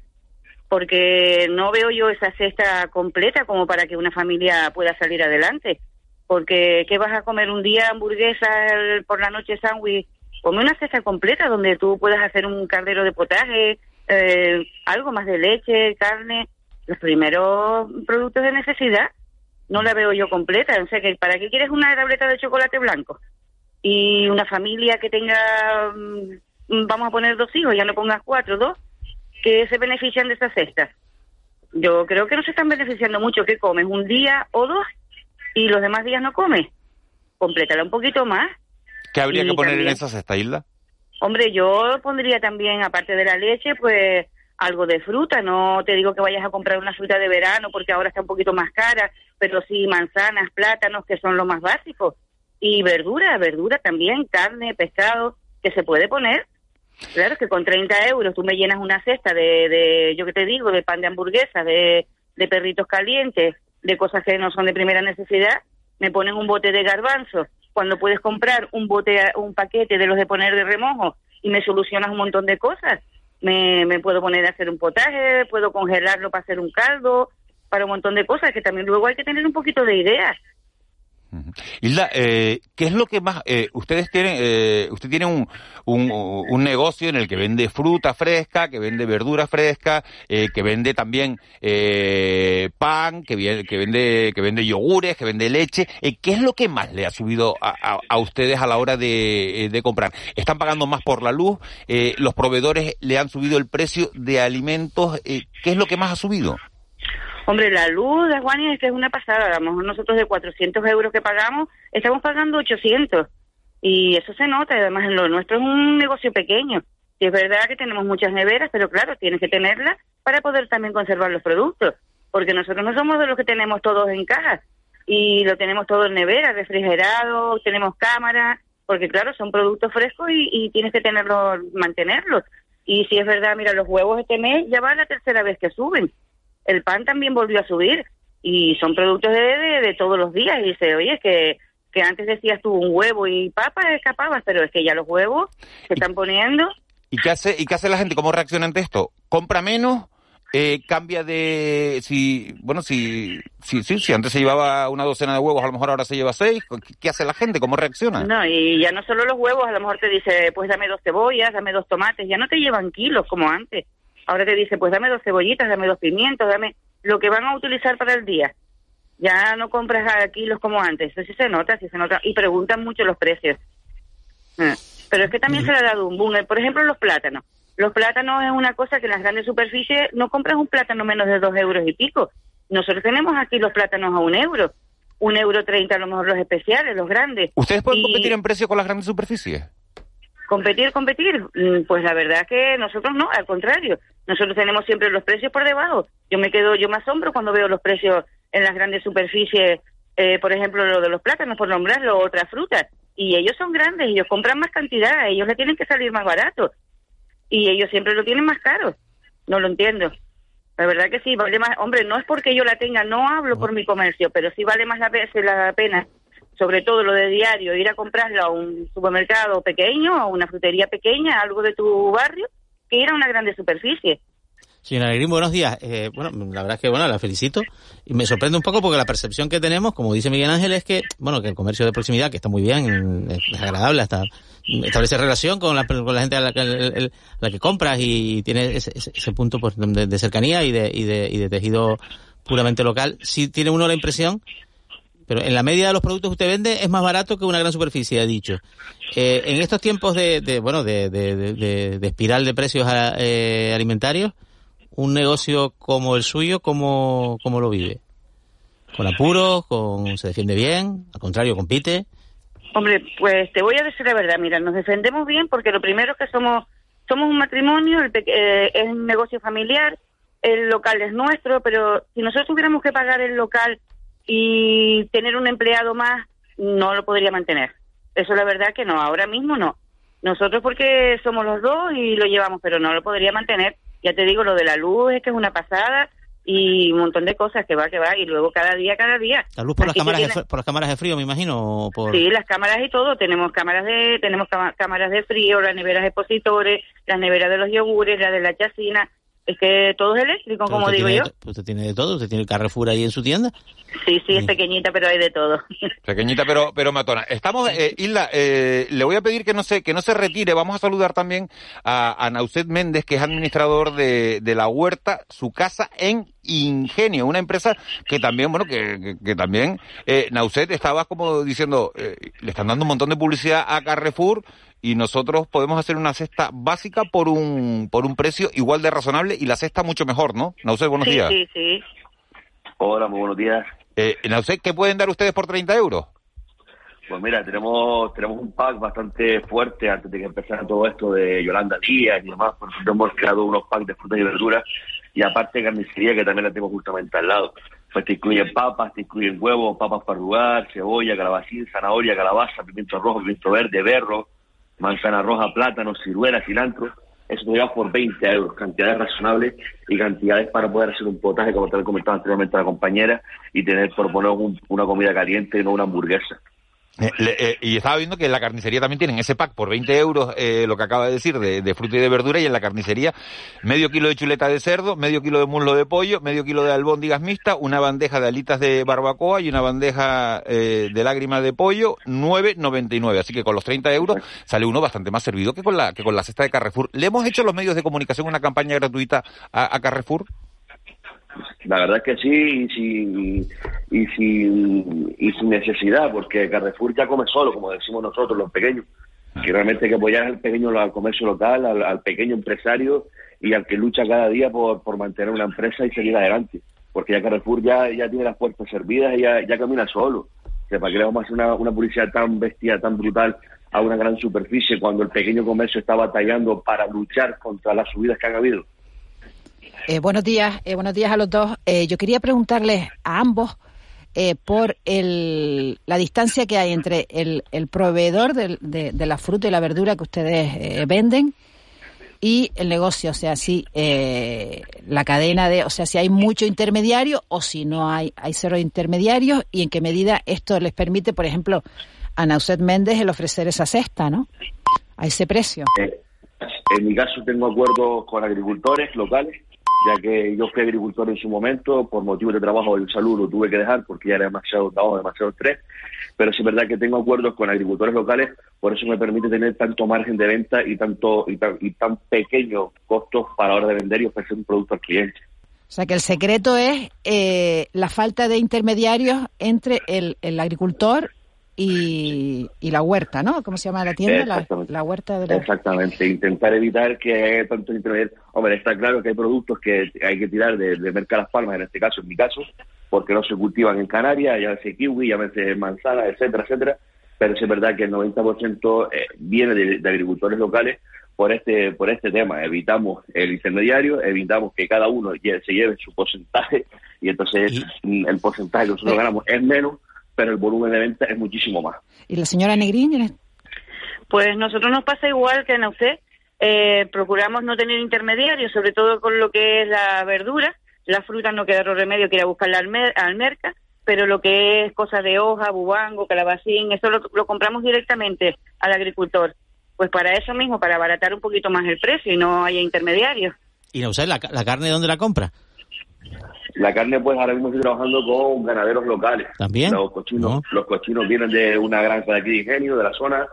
porque no veo yo esa cesta completa como para que una familia pueda salir adelante. Porque, ¿qué vas a comer un día? Hamburguesa, por la noche sándwich. Come una cesta completa donde tú puedas hacer un caldero de potaje, eh, algo más de leche, carne, los primeros productos de necesidad. No la veo yo completa. O sea, que ¿para qué quieres una tableta de chocolate blanco? Y una familia que tenga, mm, vamos a poner dos hijos, ya no pongas cuatro, dos que se benefician de esas cestas. Yo creo que no se están beneficiando mucho. que comes? ¿Un día o dos? ¿Y los demás días no comes? Complétala un poquito más. ¿Qué habría que poner en esa cesta, Hilda? Hombre, yo pondría también, aparte de la leche, pues algo de fruta. No te digo que vayas a comprar una fruta de verano porque ahora está un poquito más cara, pero sí manzanas, plátanos, que son lo más básicos. Y verdura, verdura también, carne, pescado, que se puede poner. Claro, que con 30 euros tú me llenas una cesta de, de yo que te digo, de pan de hamburguesa, de, de perritos calientes, de cosas que no son de primera necesidad, me ponen un bote de garbanzos, cuando puedes comprar un bote, un paquete de los de poner de remojo y me solucionas un montón de cosas. Me, me puedo poner a hacer un potaje, puedo congelarlo para hacer un caldo, para un montón de cosas que también luego hay que tener un poquito de ideas. Hilda, eh, ¿qué es lo que más eh, ustedes tienen? Eh, usted tiene un, un, negocio en el que vende fruta fresca, que vende verdura fresca, eh, que vende también eh, pan, que, que vende que vende yogures, que vende leche. Eh, ¿Qué es lo que más le ha subido a, a, ustedes a la hora de, de, comprar? ¿Están pagando más por la luz? ¿Los proveedores le han subido el precio de alimentos? ¿Qué es lo que más ha subido? Hombre, la luz de Juan es que es una pasada. Vamos, nosotros de 400 euros que pagamos, estamos pagando 800. Y eso se nota. Además, lo nuestro es un negocio pequeño. Y es verdad que tenemos muchas neveras, pero claro, tienes que tenerlas para poder también conservar los productos. Porque nosotros no somos de los que tenemos todos en cajas. y lo tenemos todo en nevera, refrigerado, tenemos cámara, porque claro, son productos frescos y, y tienes que tenerlos, mantenerlos. Y si es verdad, mira, los huevos este mes ya va la tercera vez que suben. El pan también volvió a subir y son productos de, de, de todos los días. Y dice, oye, es que, que antes decías tú un huevo y papa escapabas, pero es que ya los huevos se están poniendo. ¿Y qué hace, y qué hace la gente? ¿Cómo reacciona ante esto? ¿Compra menos? Eh, cambia de si bueno si, si si si antes se llevaba una docena de huevos a lo mejor ahora se lleva seis ¿qué, qué hace la gente cómo reacciona No, y ya no solo los huevos, a lo mejor te dice, pues dame dos cebollas, dame dos tomates, ya no te llevan kilos como antes. Ahora te dice, pues dame dos cebollitas, dame dos pimientos, dame lo que van a utilizar para el día. Ya no compras a kilos como antes, eso sí se nota, sí se nota, y preguntan mucho los precios. Ah, Pero es que también se le ha dado un boom. Por ejemplo, los plátanos. Los plátanos es una cosa que en las grandes superficies no compras un plátano menos de dos euros y pico. Nosotros tenemos aquí los plátanos a un euro. Un euro treinta a lo mejor los especiales, los grandes. ¿Ustedes pueden Y- competir en precio con las grandes superficies? Competir, competir. Mm, Pues la verdad que nosotros no, al contrario. Nosotros tenemos siempre los precios por debajo. Yo me quedo, yo me asombro cuando veo los precios en las grandes superficies, eh, por ejemplo, lo de los plátanos, por nombrarlo, otras frutas. Y ellos son grandes, ellos compran más cantidad, ellos le tienen que salir más barato. Y ellos siempre lo tienen más caro. No lo entiendo. La verdad que sí, vale más. Hombre, no es porque yo la tenga, no hablo por mi comercio, pero sí vale más la, la pena, sobre todo lo de diario, ir a comprarlo a un supermercado pequeño, a una frutería pequeña, algo de tu barrio, que ir a una grande superficie. Señora Negrín, buenos días. Eh, bueno, la verdad es que, bueno, la felicito. Y me sorprende un poco porque la percepción que tenemos, como dice Miguel Ángel, es que, bueno, que el comercio de proximidad, que está muy bien, es agradable, hasta establece relación con la, con la gente a la que, la que compras y tiene ese, ese- punto pues, de, de cercanía y de, y, de, y de tejido puramente local. Sí tiene uno la impresión, pero en la media de los productos que usted vende es más barato que una gran superficie, ha dicho. Eh, en estos tiempos de, de, bueno, de, de, de- espiral de precios a- eh, alimentarios, un negocio como el suyo, ¿cómo, cómo lo vive? ¿Con apuros? Con, ¿Se defiende bien? ¿Al contrario, compite? Hombre, pues te voy a decir la verdad, mira, nos defendemos bien porque lo primero es que somos somos un matrimonio, el eh, es un negocio familiar, el local es nuestro, pero si nosotros tuviéramos que pagar el local y tener un empleado más, no lo podría mantener. Eso la verdad que no, ahora mismo no. Nosotros porque somos los dos y lo llevamos, pero no lo podría mantener. Ya te digo, lo de la luz es que es una pasada y un montón de cosas que va, que va, y luego cada día, cada día. La luz por las, cámaras de, tiene- por las cámaras de frío, me imagino. o Por... Sí, las cámaras y todo. Tenemos cámaras de tenemos cámaras de frío, las neveras expositores, las neveras de los yogures, la de la chacina. Es que todo es eléctrico, Pero como digo tiene yo. Usted tiene de todo, usted tiene el Carrefour ahí en su tienda. Sí, sí, es pequeñita, pero hay de todo. [LAUGHS] Pequeñita pero pero matona. Estamos, eh, Isla, eh, le voy a pedir que no se que no se retire. Vamos a saludar también a, a Nauset Méndez, que es administrador de, de la huerta, su casa en Ingenio, una empresa que también, bueno, que, que, que también eh, Nauset estaba como diciendo, eh, le están dando un montón de publicidad a Carrefour y nosotros podemos hacer una cesta básica por un por un precio igual de razonable y la cesta mucho mejor, ¿no? Nauset, buenos sí, días. sí, sí. Hola, muy buenos días. Eh, Nauset, ¿qué pueden dar ustedes por 30 euros? Pues mira, tenemos tenemos un pack bastante fuerte antes de que empezara todo esto de Yolanda Díaz y demás. Por ejemplo, hemos creado unos packs de frutas y verduras y aparte carnicería que también la tenemos justamente al lado. Pues te incluyen papas, te incluyen huevos, papas para jugar, cebolla, calabacín, zanahoria, calabaza, pimiento rojo, pimiento verde, berro, manzana roja, plátano, ciruela, cilantro. Eso te lleva por 20 euros, cantidades razonables y cantidades para poder hacer un potaje, como te lo comentaba anteriormente la compañera, y tener, por poner un- una comida caliente y no una hamburguesa. Eh, eh, y estaba viendo que en la carnicería también tienen ese pack por 20 euros, eh, lo que acaba de decir, de, de fruta y de verdura, y en la carnicería medio kilo de chuleta de cerdo, medio kilo de muslo de pollo, medio kilo de albóndigas mixtas, una bandeja de alitas de barbacoa y una bandeja eh, de lágrimas de pollo, 9,99. Así que con los 30 euros sale uno bastante más servido que con la que con la cesta de Carrefour. ¿Le hemos hecho los medios de comunicación una campaña gratuita a Carrefour? La verdad es que sí, y sin, y, sin, y sin necesidad, porque Carrefour ya come solo, como decimos nosotros, los pequeños. Que realmente hay que apoyar al pequeño al comercio local, al, al pequeño empresario y al que lucha cada día por, por mantener una empresa y seguir adelante. Porque ya Carrefour ya, ya tiene las puertas servidas y ya, ya camina solo. Que ¿Para qué le vamos a hacer una, una publicidad tan bestia, tan brutal a una gran superficie cuando el pequeño comercio está batallando para luchar contra las subidas que han habido? Eh, buenos días, eh, buenos días a los dos. Eh, yo quería preguntarles a ambos eh, por el, la distancia que hay entre el, proveedor de, de, la fruta y la verdura que ustedes eh, venden y el negocio, o sea, si eh, la cadena de, o sea, si hay mucho intermediario o si no hay, hay cero intermediarios y en qué medida esto les permite, por ejemplo, a Nauset Méndez el ofrecer esa cesta, ¿no? A ese precio. en mi caso tengo acuerdos con agricultores locales ya que yo fui agricultor en su momento, por motivos de trabajo y salud lo tuve que dejar porque ya era demasiado trabajo, demasiado estrés, pero sí es verdad que tengo acuerdos con agricultores locales, por eso me permite tener tanto margen de venta y tanto y tan, y tan pequeños costos para hora de vender y ofrecer un producto al cliente. O sea que el secreto es eh, la falta de intermediarios entre el, el agricultor y, y, la huerta, ¿no? ¿Cómo se llama la tienda? La, huerta de la... Exactamente, intentar evitar que haya tantos intermediarios. Hombre, está claro que hay productos que hay que tirar de, de Mercado Las Palmas, en este caso, en mi caso, porque no se cultivan en Canarias, ya sea kiwi, ya sea manzana, etcétera, etcétera. Pero es verdad que el 90% eh, viene de, agricultores locales por este por este tema. Evitamos el intermediario, evitamos que cada uno se lleve su porcentaje y entonces el porcentaje que nosotros ganamos es menos pero el volumen de venta es muchísimo más. ¿Y la señora Negrín? Pues nosotros nos pasa igual que a usted. Eh, procuramos no tener intermediarios, sobre todo con lo que es la verdura. La fruta no queda otro remedio que ir a buscarla al, al merca, pero lo que es cosas de hoja, bubango, calabacín, eso lo, compramos directamente al agricultor. Pues para eso mismo, para abaratar un poquito más el precio y no haya intermediarios. ¿Y no la, la carne dónde la compra? La carne, pues ahora mismo estoy trabajando con ganaderos locales. ¿También? Los cochinos, los cochinos vienen de una granja de aquí de Ingenio, de la zona.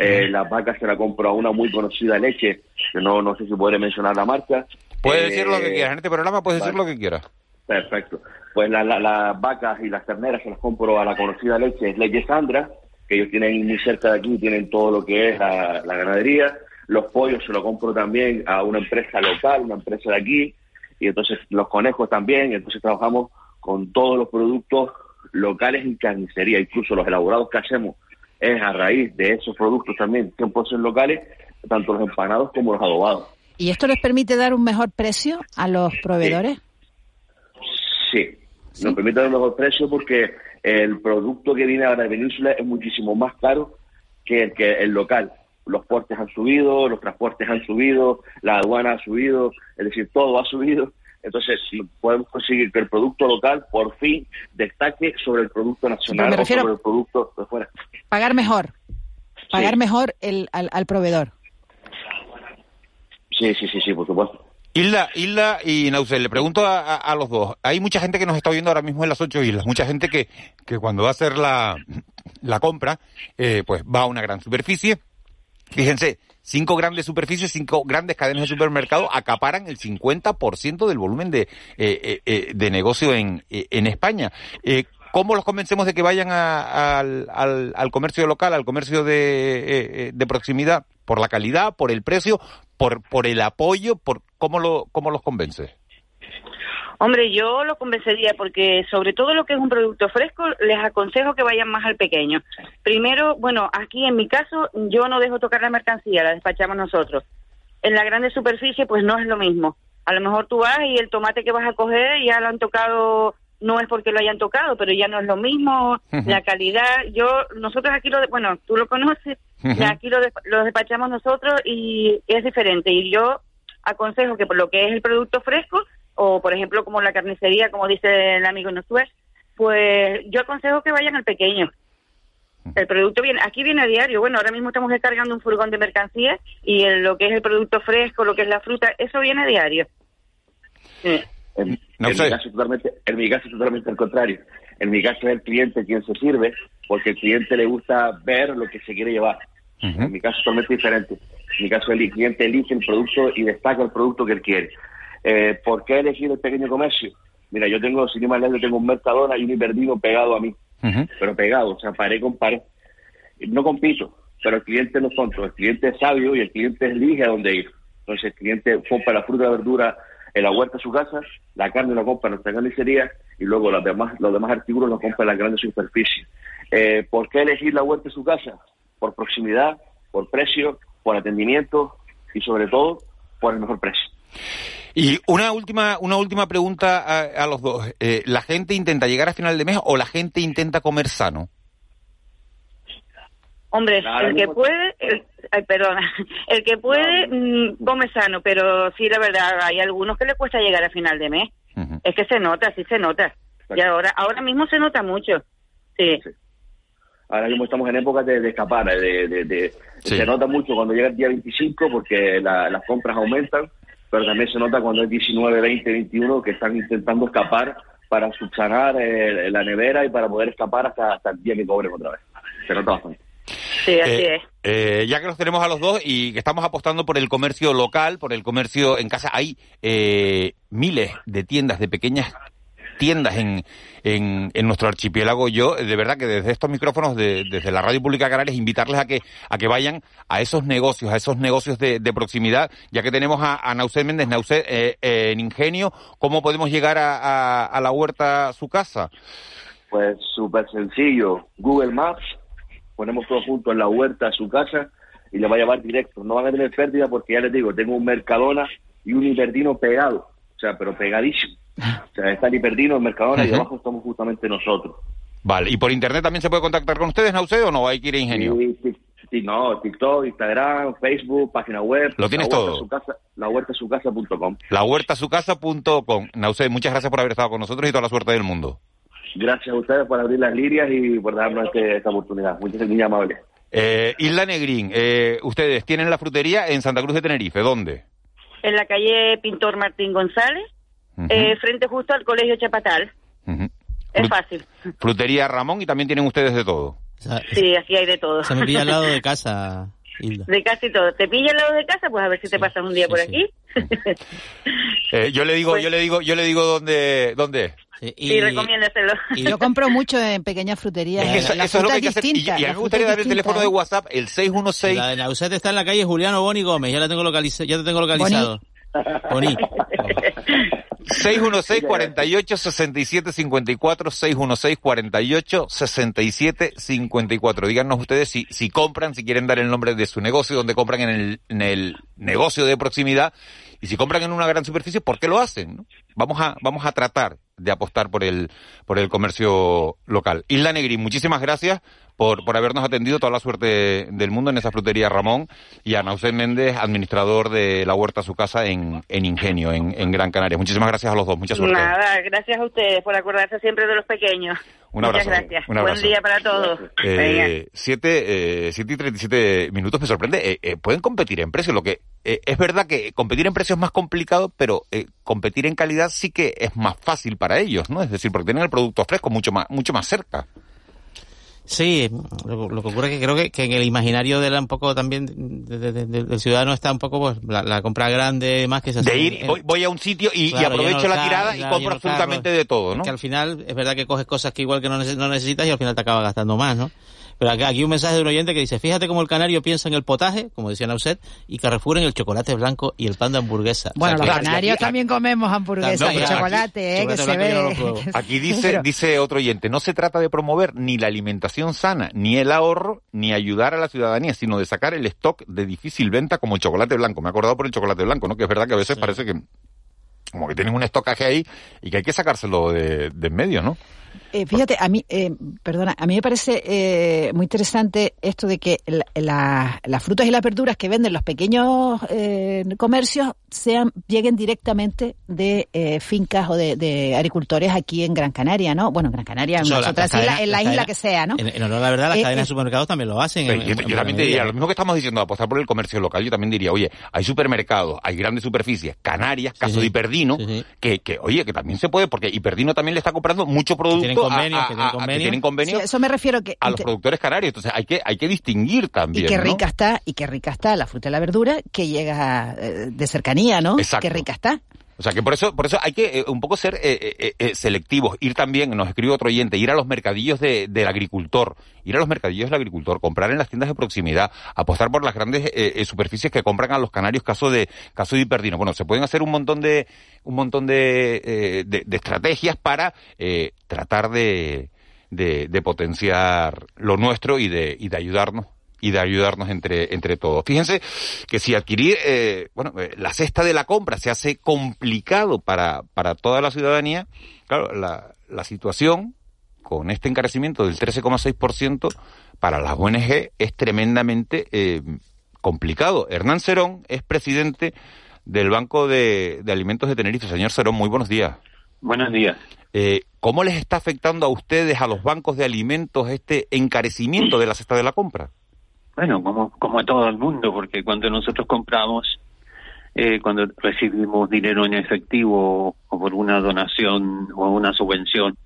Eh, las vacas se la compro a una muy conocida leche, que no, no sé si podré mencionar la marca. Puede decir lo que eh, quiera, en este programa puede decir lo que quiera. Perfecto. Pues las vacas y las terneras se las compro a la conocida leche, es Leche Sandra, que ellos tienen muy cerca de aquí, tienen todo lo que es la, la ganadería. Los pollos se los compro también a una empresa local, una empresa de aquí y entonces los conejos también, entonces trabajamos con todos los productos locales en carnicería, incluso los elaborados que hacemos es a raíz de esos productos también 100% locales, tanto los empanados como los adobados. ¿Y esto les permite dar un mejor precio a los proveedores? Sí, nos permite dar un mejor precio porque el producto que viene a la península es muchísimo más caro que el, que el local los portes han subido, los transportes han subido, la aduana ha subido, es decir, todo ha subido. Entonces, si podemos conseguir que el producto local por fin destaque sobre el producto nacional o sobre el producto de fuera. Pagar mejor, pagar mejor el, al, proveedor. Sí, sí, sí, sí, por supuesto. Hilda, Hilda y Nausel, le pregunto a, los dos. Hay mucha gente que nos está viendo ahora mismo en las ocho islas, mucha gente que, que cuando va a hacer la, la compra, eh, pues va a una gran superficie, Fíjense, cinco grandes superficies, cinco grandes cadenas de supermercado acaparan el 50% del volumen de, eh, eh, eh, de negocio en, en España. ¿Cómo los convencemos de que vayan al, al, comercio local, al comercio de, de, proximidad? ¿Por la calidad, por el precio, por, por el apoyo? Por, ¿cómo, lo, ¿Cómo los convence? Hombre, yo lo convencería porque sobre todo lo que es un producto fresco, les aconsejo que vayan más al pequeño. Primero, bueno, aquí en mi caso yo no dejo tocar la mercancía, la despachamos nosotros. En la grande superficie pues no es lo mismo. A lo mejor tú vas y el tomate que vas a coger ya lo han tocado, no es porque lo hayan tocado, pero ya no es lo mismo, la calidad. Yo, nosotros aquí lo, bueno, tú lo conoces, aquí lo, lo despachamos nosotros y es diferente. Y yo aconsejo que por lo que es el producto fresco, o por ejemplo como la carnicería, como dice el amigo Nosuez, pues yo aconsejo que vayan al pequeño. El producto viene, aquí viene a diario. Bueno, ahora mismo estamos descargando un furgón de mercancía y lo que es el producto fresco, lo que es la fruta, eso viene a diario. En, mi caso totalmente, en mi caso totalmente al contrario. En mi caso es el cliente quien se sirve porque el cliente le gusta ver lo que se quiere llevar. En mi caso es totalmente diferente. En mi caso el cliente elige el producto y destaca el producto que él quiere. Eh, ¿Por qué elegir el pequeño comercio? Mira, yo tengo, sin ir más lejos, tengo un Mercadona y un Hiperdino pegado a mí, pero pegado, o sea, paré con pared. No compito, pero el cliente no es tonto, el cliente es sabio y el cliente elige a dónde ir. Entonces el cliente compra la fruta y la verdura en la huerta de su casa, la carne la compra en nuestra carnicería y luego los demás, los demás artículos los compra en las grandes superficies. Eh, ¿Por qué elegir la huerta de su casa? Por proximidad, por precio, por atendimiento y sobre todo por el mejor precio. Y una última, una última pregunta a, los dos. Eh, ¿La gente intenta llegar a final de mes o la gente intenta comer sano? Hombre, [LAUGHS] el que puede, el, ay, perdona, el que puede mm, come sano, pero sí, la verdad, hay algunos que le cuesta llegar a final de mes. Es que se nota, sí se nota. Y ahora, ahora mismo se nota mucho. Sí. Ahora mismo estamos en época de, escapar, de, de, se nota mucho cuando llega el día 25 porque las compras aumentan, pero también se nota cuando es 19, 20, 21 que están intentando escapar para subsanar eh, la nevera y para poder escapar hasta, hasta el día que cobren otra vez. Se nota bastante. Sí, así eh, es. Eh, ya que los tenemos a los dos y que estamos apostando por el comercio local, por el comercio en casa, hay eh, miles de tiendas, de pequeñas tiendas en, en, nuestro archipiélago. Yo, de verdad que desde estos micrófonos, desde la Radio Pública Canarias, invitarles a que, a que vayan a esos negocios, a esos negocios de, proximidad, ya que tenemos a, a Méndez, Nauset en Ingenio, ¿cómo podemos llegar a, a la huerta a su casa? Pues súper sencillo, Google Maps ponemos todo junto en la huerta de su casa y le va a llevar directo. No van a tener pérdida porque ya les digo, tengo un Mercadona y un Hiperdino pegado, o sea, pero pegadísimo. [LAUGHS] O sea, está el Hiperdino, el Mercadona y abajo estamos justamente nosotros. Vale, ¿y por internet también se puede contactar con ustedes, Naucedo, o no? Hay que ir a Ingenio. Sí, no, TikTok, Instagram, Facebook, página web. Lo tienes todo. la huerta su casa.com. La huerta su. Naucedo, muchas gracias por haber estado con nosotros y toda la suerte del mundo. Gracias a ustedes por abrir las líneas y por darnos este, esta oportunidad. Muchas gracias, muy amable. Eh, Isla Negrín, eh, ustedes tienen la frutería en Santa Cruz de Tenerife. ¿Dónde? En la calle Pintor Martín González, eh, frente justo al Colegio Chapatal. Es fácil. Frutería Ramón y también tienen ustedes de todo. sí, aquí hay de todo. Se me pilla al lado de [LAUGHS] casa. Hilda. De casi todo. ¿Te pilla al lado de casa? Pues a ver si te pasas un día por aquí. [LAUGHS] eh, yo le digo, pues yo le digo, yo le digo dónde, dónde y, recomiéndaselo. Y yo compro mucho en pequeñas fruterías. eso, es lo que hay que hacer. Y, a mí me gustaría dar el teléfono de WhatsApp, el 616. La de Nauset está en la calle Juliano Boni Gómez, ya la tengo localizado. Ya te tengo localizado. Boni. 616 48 67 54 616 48 67 54 díganos ustedes si, si compran si quieren dar el nombre de su negocio donde compran en el, en el negocio de proximidad y si compran en una gran superficie ¿por qué lo hacen? Vamos a vamos a tratar de apostar por el, por el comercio local. Isla Negri, muchísimas gracias por, por habernos atendido. Toda la suerte del mundo en esa frutería Ramón y a Nausén Méndez, administrador de la huerta a su casa en, en Ingenio, en, en, Gran Canaria. Muchísimas gracias a los dos. Mucha suerte. Nada, gracias a ustedes por acordarse siempre de los pequeños. Un abrazo. Muchas gracias. Buen día para todos. Eh, siete, eh, siete y treinta y siete minutos me sorprende. Eh, eh, pueden competir en precios. Lo que eh, es verdad que competir en precios es más complicado, pero competir en calidad sí que es más fácil para ellos, ¿no? Es decir, porque tienen el producto fresco mucho más, mucho más cerca. Sí, lo, que ocurre es que creo que, en el imaginario de la, un poco también del ciudadano está un poco pues la, compra grande más que se De ir, voy, a un sitio y, aprovecho la tirada y compro absolutamente de todo, ¿no? Que al final es verdad que coges cosas que igual que no, necesitas y al final te acaba gastando más, ¿no? Pero aquí un mensaje de un oyente que dice, fíjate cómo el canario piensa en el potaje, como decía Nauset, y Carrefour en el chocolate blanco y el pan de hamburguesa. Bueno, los canarios también comemos hamburguesa y chocolate, eh, que se ve. [LAUGHS] aquí dice, dice otro oyente, no se trata de promover ni la alimentación sana, ni el ahorro, ni ayudar a la ciudadanía, sino de sacar el stock de difícil venta como el chocolate blanco. Me he acordado por el chocolate blanco, ¿no? Que es verdad que a veces parece que como que tienen un estocaje ahí y que hay que sacárselo de, de en medio, ¿no? Eh, fíjate, a mí, eh, perdona, a mí me parece eh, muy interesante esto de que las frutas y las verduras que venden los pequeños eh, comercios sean lleguen directamente de eh, fincas o de, agricultores aquí en Gran Canaria, ¿no? Bueno, en Gran Canaria, en, otras islas, en la isla que sea, ¿no? En, honor a la verdad, las cadenas de supermercados también lo hacen. yo, también diría, lo mismo que estamos diciendo, apostar por el comercio local, yo también diría, oye, hay supermercados, hay grandes superficies, Canarias, caso de Hiperdino, que, que, oye, que también se puede, porque Hiperdino también le está comprando mucho producto convenios, que tienen convenios. eso me refiero que... A los productores canarios, entonces hay que, hay que distinguir también, Y qué rica está, y qué rica está la fruta y la verdura que llega eh, de cercanía, ¿no? Exacto. Qué rica está. O sea que por eso, por eso hay que eh, un poco ser eh, eh, selectivos, ir también, nos escribe otro oyente, ir a los mercadillos de, del agricultor, ir a los mercadillos del agricultor, comprar en las tiendas de proximidad, apostar por las grandes superficies que compran a los canarios caso de caso de hiperdino. Bueno, se pueden hacer un montón de un montón de, de, estrategias para tratar de, de, potenciar lo nuestro y de, y de ayudarnos y de ayudarnos entre, entre todos. Fíjense que si adquirir, eh, bueno, eh, la cesta de la compra se hace complicado para, para toda la ciudadanía, claro, la, la situación con este encarecimiento del 13,6% para las ONG es tremendamente eh, complicado. Hernán Cerón es presidente del Banco de, de Alimentos de Tenerife. Señor Cerón, muy buenos días. Buenos días. Eh, ¿Cómo les está afectando a ustedes, a los bancos de alimentos, este encarecimiento de la cesta de la compra? Bueno, como, como a todo el mundo, porque cuando nosotros compramos, eh, cuando recibimos dinero en efectivo o por una donación o una subvención,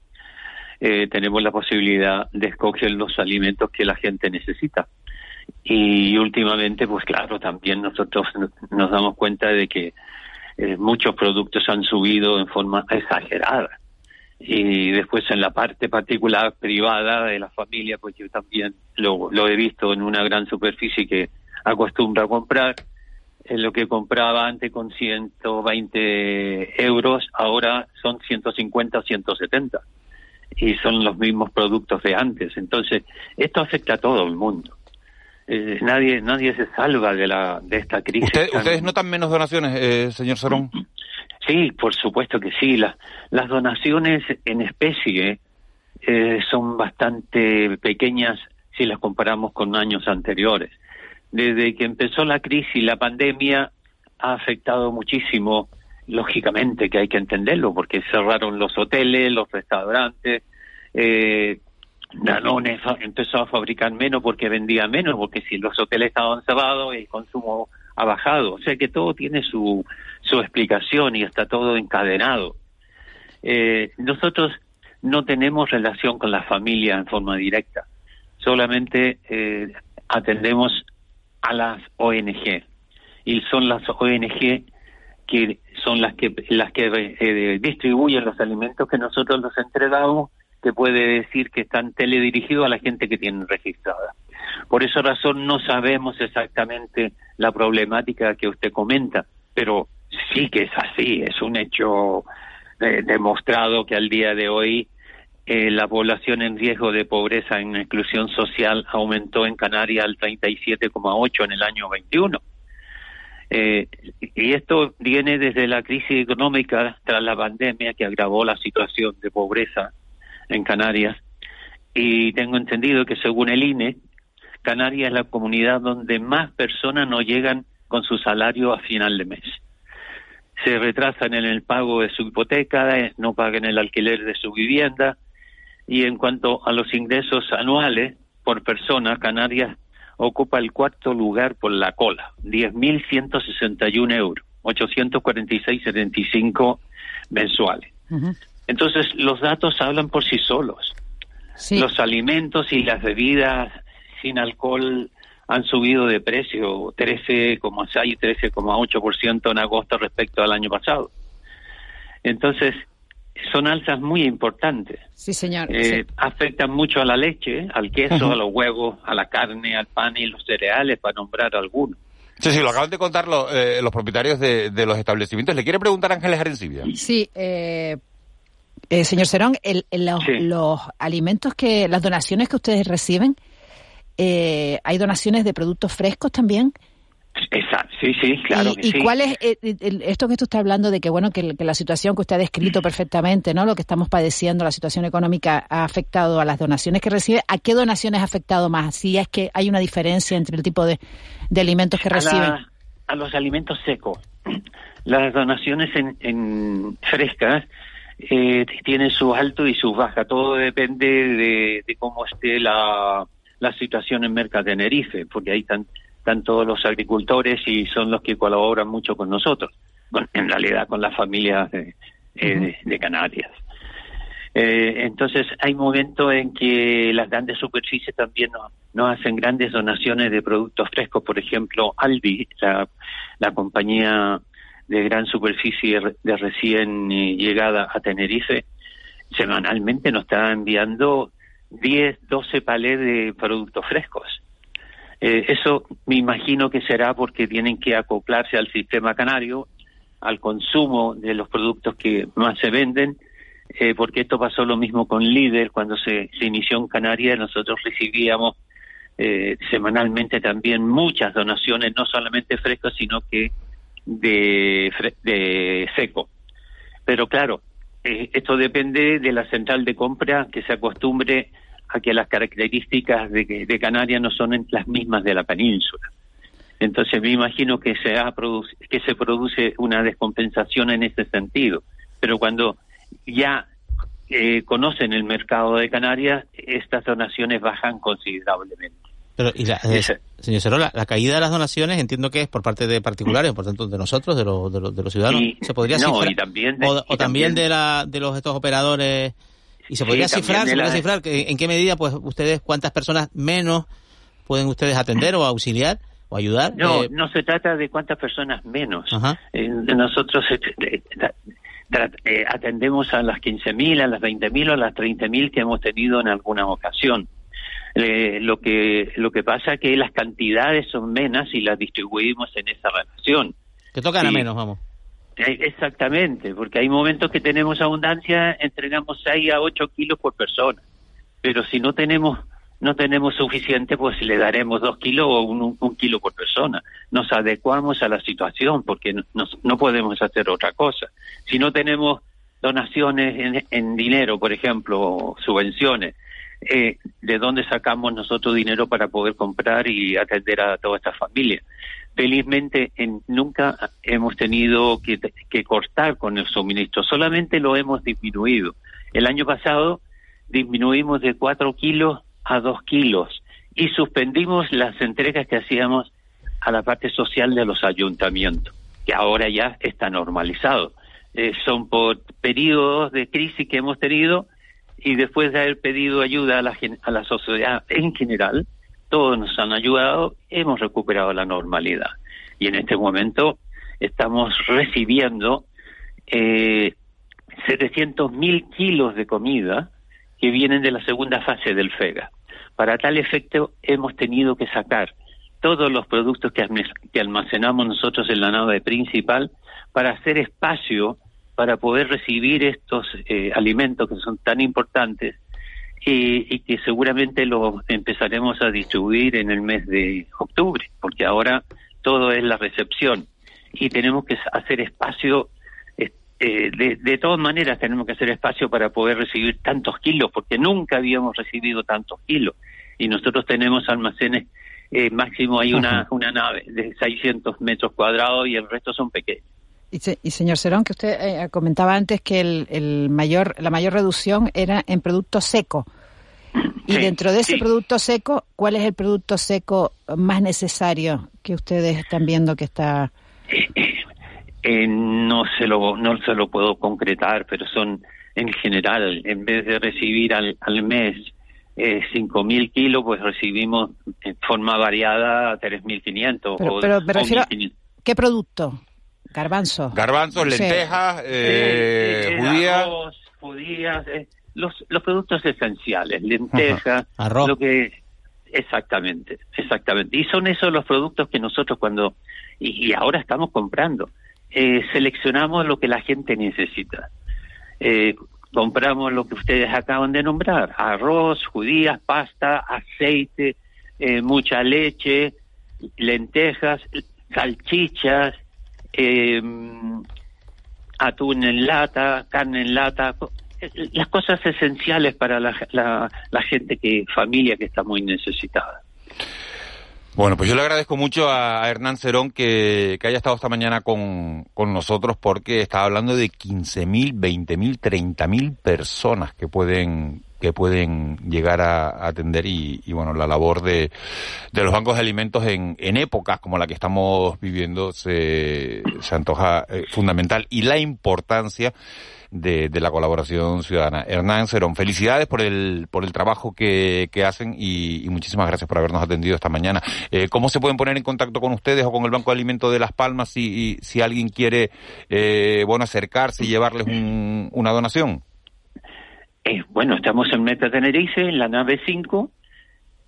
eh, tenemos la posibilidad de escoger los alimentos que la gente necesita. Y últimamente, pues claro, también nosotros nos damos cuenta de que eh, muchos productos han subido en forma exagerada. Y después en la parte particular privada de la familia, pues yo también lo, he visto en una gran superficie que acostumbra a comprar. En lo que compraba antes con 120 euros, ahora son 150 o 170. Y son los mismos productos de antes. Entonces, esto afecta a todo el mundo. Eh, nadie nadie se salva de la de esta crisis. ¿Ustedes notan menos donaciones, eh, señor Sarón? Sí, por supuesto que sí. las las donaciones en especie eh, son bastante pequeñas si las comparamos con años anteriores. Desde que empezó la crisis, la pandemia ha afectado muchísimo, lógicamente que hay que entenderlo, porque cerraron los hoteles, los restaurantes, eh, Danone empezó a fabricar menos porque vendía menos, porque si los hoteles estaban cerrados, el consumo ha bajado. O sea que todo tiene su, su explicación y está todo encadenado. Eh, nosotros no tenemos relación con la familia en forma directa, solamente eh, atendemos a las ONG y son las ONG que son las que las que eh, distribuyen los alimentos que nosotros los entregamos que puede decir que están teledirigidos a la gente que tienen registrada. Por esa razón no sabemos exactamente la problemática que usted comenta, pero sí que es así, es un hecho eh, demostrado que al día de hoy eh, la población en riesgo de pobreza en exclusión social aumentó en Canarias al 37,8 en el año 21. Eh, y esto viene desde la crisis económica tras la pandemia que agravó la situación de pobreza en Canarias. Y tengo entendido que según el INE, Canarias es la comunidad donde más personas no llegan con su salario a final de mes. Se retrasan en el pago de su hipoteca, no pagan el alquiler de su vivienda. Y en cuanto a los ingresos anuales por persona, Canarias ocupa el cuarto lugar por la cola, 10.161 euros, 846,75 mensuales. Entonces, los datos hablan por sí solos. Los alimentos y las bebidas sin alcohol han subido de precio 13,6 13,8% en agosto respecto al año pasado. Entonces, son alzas muy importantes. Sí, señor. Eh, afectan mucho a la leche, al queso, a los huevos, a la carne, al pan y los cereales, para nombrar algunos. Sí, sí, lo acaban de contar eh, los propietarios de, los establecimientos. ¿Le quiere preguntar a Ángeles Arencibia? Sí, eh, eh, señor Serón, los, alimentos que, las donaciones que ustedes reciben, eh, ¿hay donaciones de productos frescos también? Exacto, sí, sí, claro. ¿Y, que y cuál es eh, esto que usted está hablando de que bueno que, la situación que usted ha descrito perfectamente, no, lo que estamos padeciendo, la situación económica ha afectado a las donaciones que recibe? ¿A qué donaciones ha afectado más? Si es que hay una diferencia entre el tipo de, alimentos que reciben. a los alimentos secos, las donaciones en, en frescas eh, tiene su alto y su baja. Todo depende de, cómo esté la, la situación en Merca Tenerife, porque ahí están, están todos los agricultores y son los que colaboran mucho con nosotros, en realidad con las familias de, eh, Canarias. Eh, entonces hay momentos en que las grandes superficies también nos no hacen grandes donaciones de productos frescos, por ejemplo, Aldi, la, la compañía de gran superficie de recién eh, llegada a Tenerife, semanalmente nos está enviando 10, 12 palés de productos frescos. Eh, eso me imagino que será porque tienen que acoplarse al sistema canario, al consumo de los productos que más se venden, eh, porque esto pasó lo mismo con Líder cuando se, inició en Canarias, nosotros recibíamos eh, semanalmente también muchas donaciones, no solamente frescos, sino que de, de seco. Pero claro, eh, esto depende de la central de compra que se acostumbre a que las características de, de Canarias no son las mismas de la península. Entonces me imagino que se, ha que se produce una descompensación en ese sentido. Pero cuando ya eh, conocen el mercado de Canarias, estas donaciones bajan considerablemente. Pero, y la, eh, señor Cerola, la, caída de las donaciones entiendo que es por parte de particulares, por tanto de nosotros, de, los, de, los, ciudadanos. ¿Se podría cifrar? también o, también, de, la, de los estos operadores. ¿Y se podría cifrar? ¿se cifrar en qué medida, pues, ustedes, cuántas personas menos pueden ustedes atender o auxiliar? o ayudar? No, eh, no se trata de cuántas personas menos. Eh, nosotros atendemos a las 15.000, a las 20.000 o a las 30.000 que hemos tenido en alguna ocasión. Eh, lo que lo que pasa es que las cantidades son menos y las distribuimos en esa relación. Que tocan a menos, vamos. Eh, exactamente, porque hay momentos que tenemos abundancia, entregamos 6 a 8 kilos por persona, pero si no tenemos no tenemos suficiente, pues le daremos 2 kilos o un, kilo por persona. Nos adecuamos a la situación porque no, no podemos hacer otra cosa. Si no tenemos donaciones en, en dinero, por ejemplo, subvenciones, eh, de dónde sacamos nosotros dinero para poder comprar y atender a toda esta familia. Felizmente en, nunca hemos tenido que, cortar con el suministro, solamente lo hemos disminuido. El año pasado disminuimos de 4 kilos a 2 kilos y suspendimos las entregas que hacíamos a la parte social de los ayuntamientos, que ahora ya está normalizado. Eh, son por periodos de crisis que hemos tenido y después de haber pedido ayuda a la, a la sociedad en general, todos nos han ayudado, hemos recuperado la normalidad. Y en este momento estamos recibiendo eh, 700 mil kilos de comida que vienen de la segunda fase del FEGA. Para tal efecto, hemos tenido que sacar todos los productos que almacenamos nosotros en la nave principal para hacer espacio para poder recibir estos eh, alimentos que son tan importantes y, que seguramente los empezaremos a distribuir en el mes de octubre, porque ahora todo es la recepción y tenemos que hacer espacio, eh, de, de, todas maneras tenemos que hacer espacio para poder recibir tantos kilos, porque nunca habíamos recibido tantos kilos y nosotros tenemos almacenes, eh, máximo hay una, una nave de 600 metros cuadrados y el resto son pequeños. Y, señor Cerón, que usted eh, comentaba antes que el, mayor, la mayor reducción era en producto seco. Y dentro de ese producto seco, ¿cuál es el producto seco más necesario que ustedes están viendo que está? Eh, no se lo no se lo puedo concretar, pero son en general, en vez de recibir al, al mes eh, 5.000 kilos, pues recibimos en forma variada 3.500. Pero, pero me refiero, ¿qué producto? Garbanzo. Garbanzos, lentejas, eh, judías. judías, eh, los, los productos esenciales, lentejas, arroz. Lo que, exactamente, exactamente. Y son esos los productos que nosotros cuando, y, ahora estamos comprando, eh, seleccionamos lo que la gente necesita. Eh, compramos lo que ustedes acaban de nombrar, arroz, judías, pasta, aceite, eh, mucha leche, lentejas, salchichas, eh, atún en lata, carne en lata, las cosas esenciales para la, la, gente que, familia que está muy necesitada. Bueno, pues yo le agradezco mucho a Hernán Cerón que, que haya estado esta mañana con, con nosotros porque estaba hablando de 15.000, 20.000, 30.000 personas que pueden que pueden llegar a, atender y, bueno, la labor de, de los bancos de alimentos en, en épocas como la que estamos viviendo se, se antoja eh, fundamental y la importancia de, de, la colaboración ciudadana. Hernán Cerón, felicidades por el, por el trabajo que, que hacen y, y muchísimas gracias por habernos atendido esta mañana. Eh, ¿Cómo se pueden poner en contacto con ustedes o con el Banco de Alimentos de Las Palmas si, si alguien quiere, eh, bueno, acercarse y llevarles un, una donación? Eh, bueno, estamos en Meta Tenerife, en la nave 5,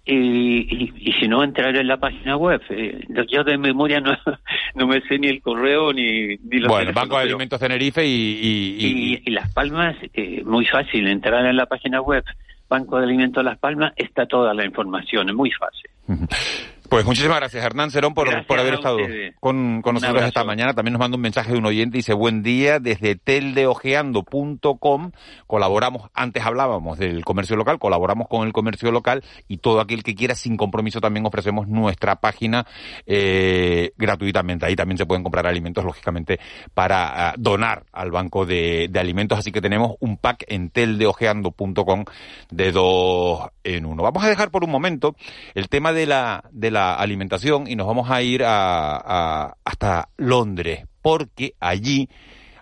y, y, si no, entrar en la página web. Eh, yo de memoria no, [LAUGHS] no me sé ni el correo ni, ni los Bueno, Banco de Alimentos Tenerife y... Y, y, Las Palmas, eh, muy fácil, entrar en la página web Banco de Alimentos Las Palmas, está toda la información, es muy fácil. [LAUGHS] Pues muchísimas gracias, Hernán Cerón, por, por haber estado con, con nosotros esta mañana. También nos manda un mensaje de un oyente, dice, buen día, desde teldeojeando.com, colaboramos, antes hablábamos del comercio local, colaboramos con el comercio local y todo aquel que quiera, sin compromiso, también ofrecemos nuestra página eh, gratuitamente. Ahí también se pueden comprar alimentos, lógicamente, para ah, donar al Banco de, de Alimentos. Así que tenemos un pack en teldeojeando.com de dos en uno. Vamos a dejar por un momento el tema de la, de la alimentación y nos vamos a ir a, hasta Londres, porque allí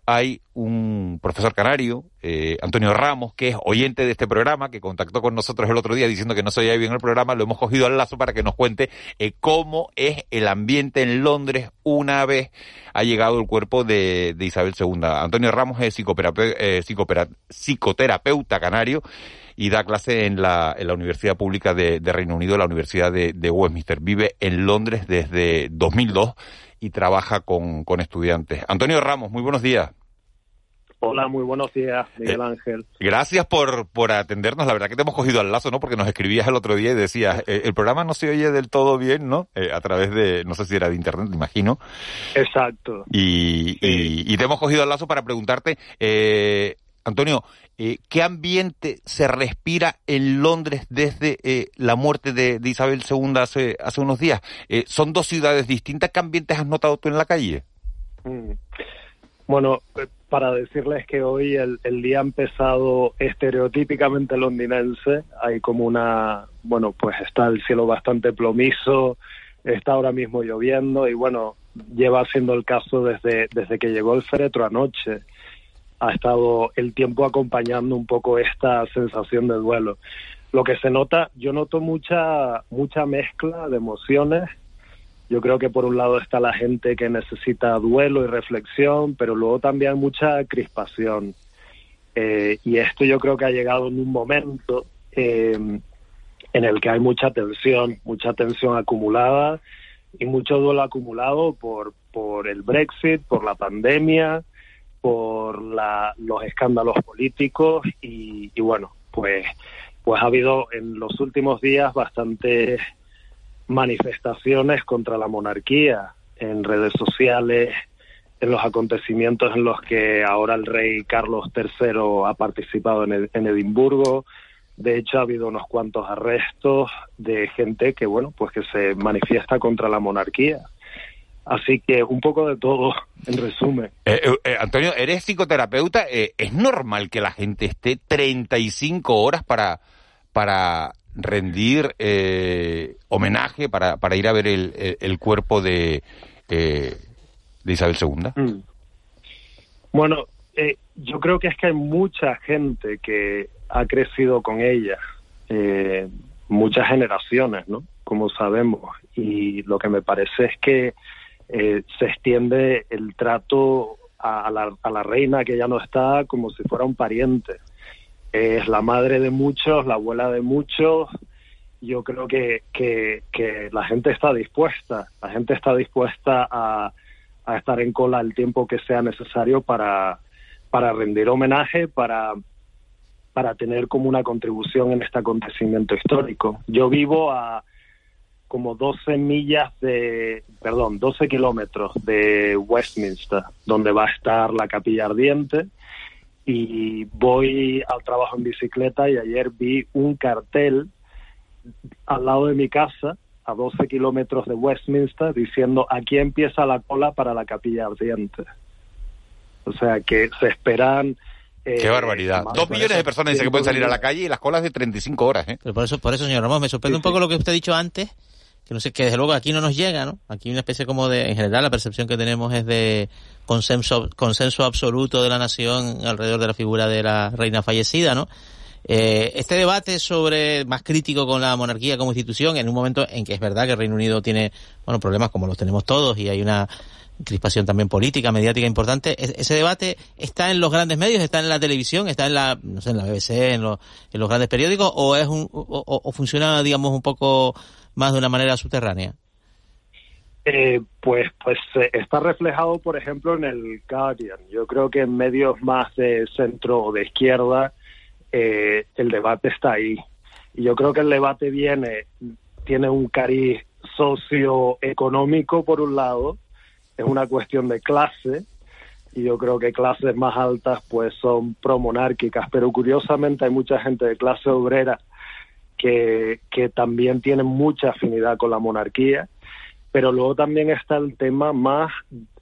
hay un profesor canario, eh, Antonio Ramos, que es oyente de este programa, que contactó con nosotros el otro día diciendo que no se oía bien el programa, lo hemos cogido al lazo para que nos cuente eh, cómo es el ambiente en Londres una vez ha llegado el cuerpo de, Isabel II. Antonio Ramos es eh, psicoterapeuta canario y da clase en la, en la Universidad Pública de, Reino Unido, la Universidad de, Westminster. Vive en Londres desde 2002 y trabaja con, con estudiantes. Antonio Ramos, muy buenos días. Hola, muy buenos días, Miguel eh, Ángel. Gracias por, por atendernos. La verdad que te hemos cogido al lazo, ¿no? Porque nos escribías el otro día y decías, eh, el programa no se oye del todo bien, ¿no? Eh, a través de, no sé si era de internet, me imagino. Exacto. Y, y, te hemos cogido al lazo para preguntarte, Antonio, eh, ¿qué ambiente se respira en Londres desde eh, la muerte de, Isabel II hace, hace unos días? Eh, ¿Son dos ciudades distintas? ¿Qué ambientes has notado tú en la calle? Mm. Bueno, para decirles que hoy el, el, día ha empezado estereotípicamente londinense. Hay como una, bueno, pues está el cielo bastante plomizo, está ahora mismo lloviendo y bueno, lleva siendo el caso desde, desde que llegó el féretro anoche ha estado el tiempo acompañando un poco esta sensación de duelo. Lo que se nota, yo noto mucha, mucha mezcla de emociones. Yo creo que por un lado está la gente que necesita duelo y reflexión, pero luego también mucha crispación. Eh, y esto yo creo que ha llegado en un momento eh, en el que hay mucha tensión, mucha tensión acumulada y mucho duelo acumulado por, por el Brexit, por la pandemia, por los escándalos políticos y, bueno, pues, pues ha habido en los últimos días bastantes manifestaciones contra la monarquía en redes sociales, en los acontecimientos en los que ahora el rey Carlos III ha participado en, en Edimburgo. De hecho, ha habido unos cuantos arrestos de gente que, bueno, pues que se manifiesta contra la monarquía. Así que un poco de todo, en resumen. Eh, eh, eh, Antonio, eres psicoterapeuta. ¿Es normal que la gente esté 35 horas para, para rendir homenaje, para, para ir a ver el, el, cuerpo de, de Isabel II? Mm. Bueno, yo creo que es que hay mucha gente que ha crecido con ella, muchas generaciones, ¿no? Como sabemos. Y lo que me parece es que eh, se extiende el trato a, la, reina que ya no está como si fuera un pariente. Es la madre de muchos, la abuela de muchos. Yo creo que, que, la gente está dispuesta, la gente está dispuesta a, a estar en cola el tiempo que sea necesario para, para rendir homenaje, para, para tener como una contribución en este acontecimiento histórico. Yo vivo a como 12 millas de, perdón, 12 kilómetros de Westminster, donde va a estar la capilla ardiente. Y voy al trabajo en bicicleta y ayer vi un cartel al lado de mi casa, a 12 kilómetros de Westminster, diciendo aquí empieza la cola para la capilla ardiente. O sea que se esperan eh, Qué barbaridad. Dos millones de personas dicen que pueden salir a la calle y las colas de 35 horas. ¿eh? Pero por eso, por eso, señor Ramos, me sorprende un poco lo que usted ha dicho antes, que no sé, que desde luego aquí no nos llega, ¿no? Aquí una especie como de, en general la percepción que tenemos es de consenso, consenso absoluto de la nación alrededor de la figura de la reina fallecida, ¿no? Eh, este debate sobre más crítico con la monarquía como institución, en un momento en que es verdad que el Reino Unido tiene, bueno, problemas como los tenemos todos y hay una crispación también política, mediática importante. ese debate está en los grandes medios, está en la televisión, está en la, no sé, en la BBC, en los, en los grandes periódicos, o es un, o funciona, digamos, un poco más de una manera subterránea? Eh, pues, pues eh, está reflejado, por ejemplo, en el Guardian. Yo creo que en medios más de centro o de izquierda eh, el debate está ahí. Y yo creo que el debate viene, tiene un cariz socioeconómico por un lado, es una cuestión de clase, y yo creo que clases más altas pues son promonárquicas, pero curiosamente hay mucha gente de clase obrera que, también tiene mucha afinidad con la monarquía, pero luego también está el tema más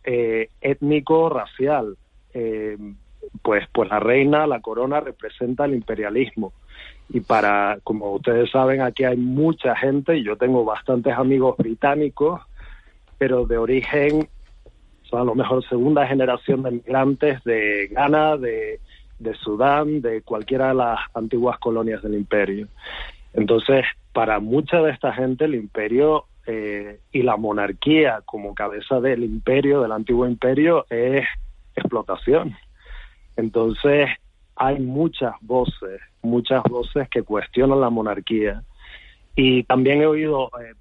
eh, étnico-racial. Eh, pues, pues la reina, la corona representa el imperialismo. Y para, como ustedes saben, aquí hay mucha gente, y yo tengo bastantes amigos británicos, pero de origen, son a lo mejor segunda generación de migrantes de Ghana, de Sudán, de cualquiera de las antiguas colonias del imperio. Entonces, para mucha de esta gente, el imperio eh, y la monarquía como cabeza del imperio, del antiguo imperio, es explotación. Entonces, hay muchas voces, muchas voces que cuestionan la monarquía. Y también he oído, eh,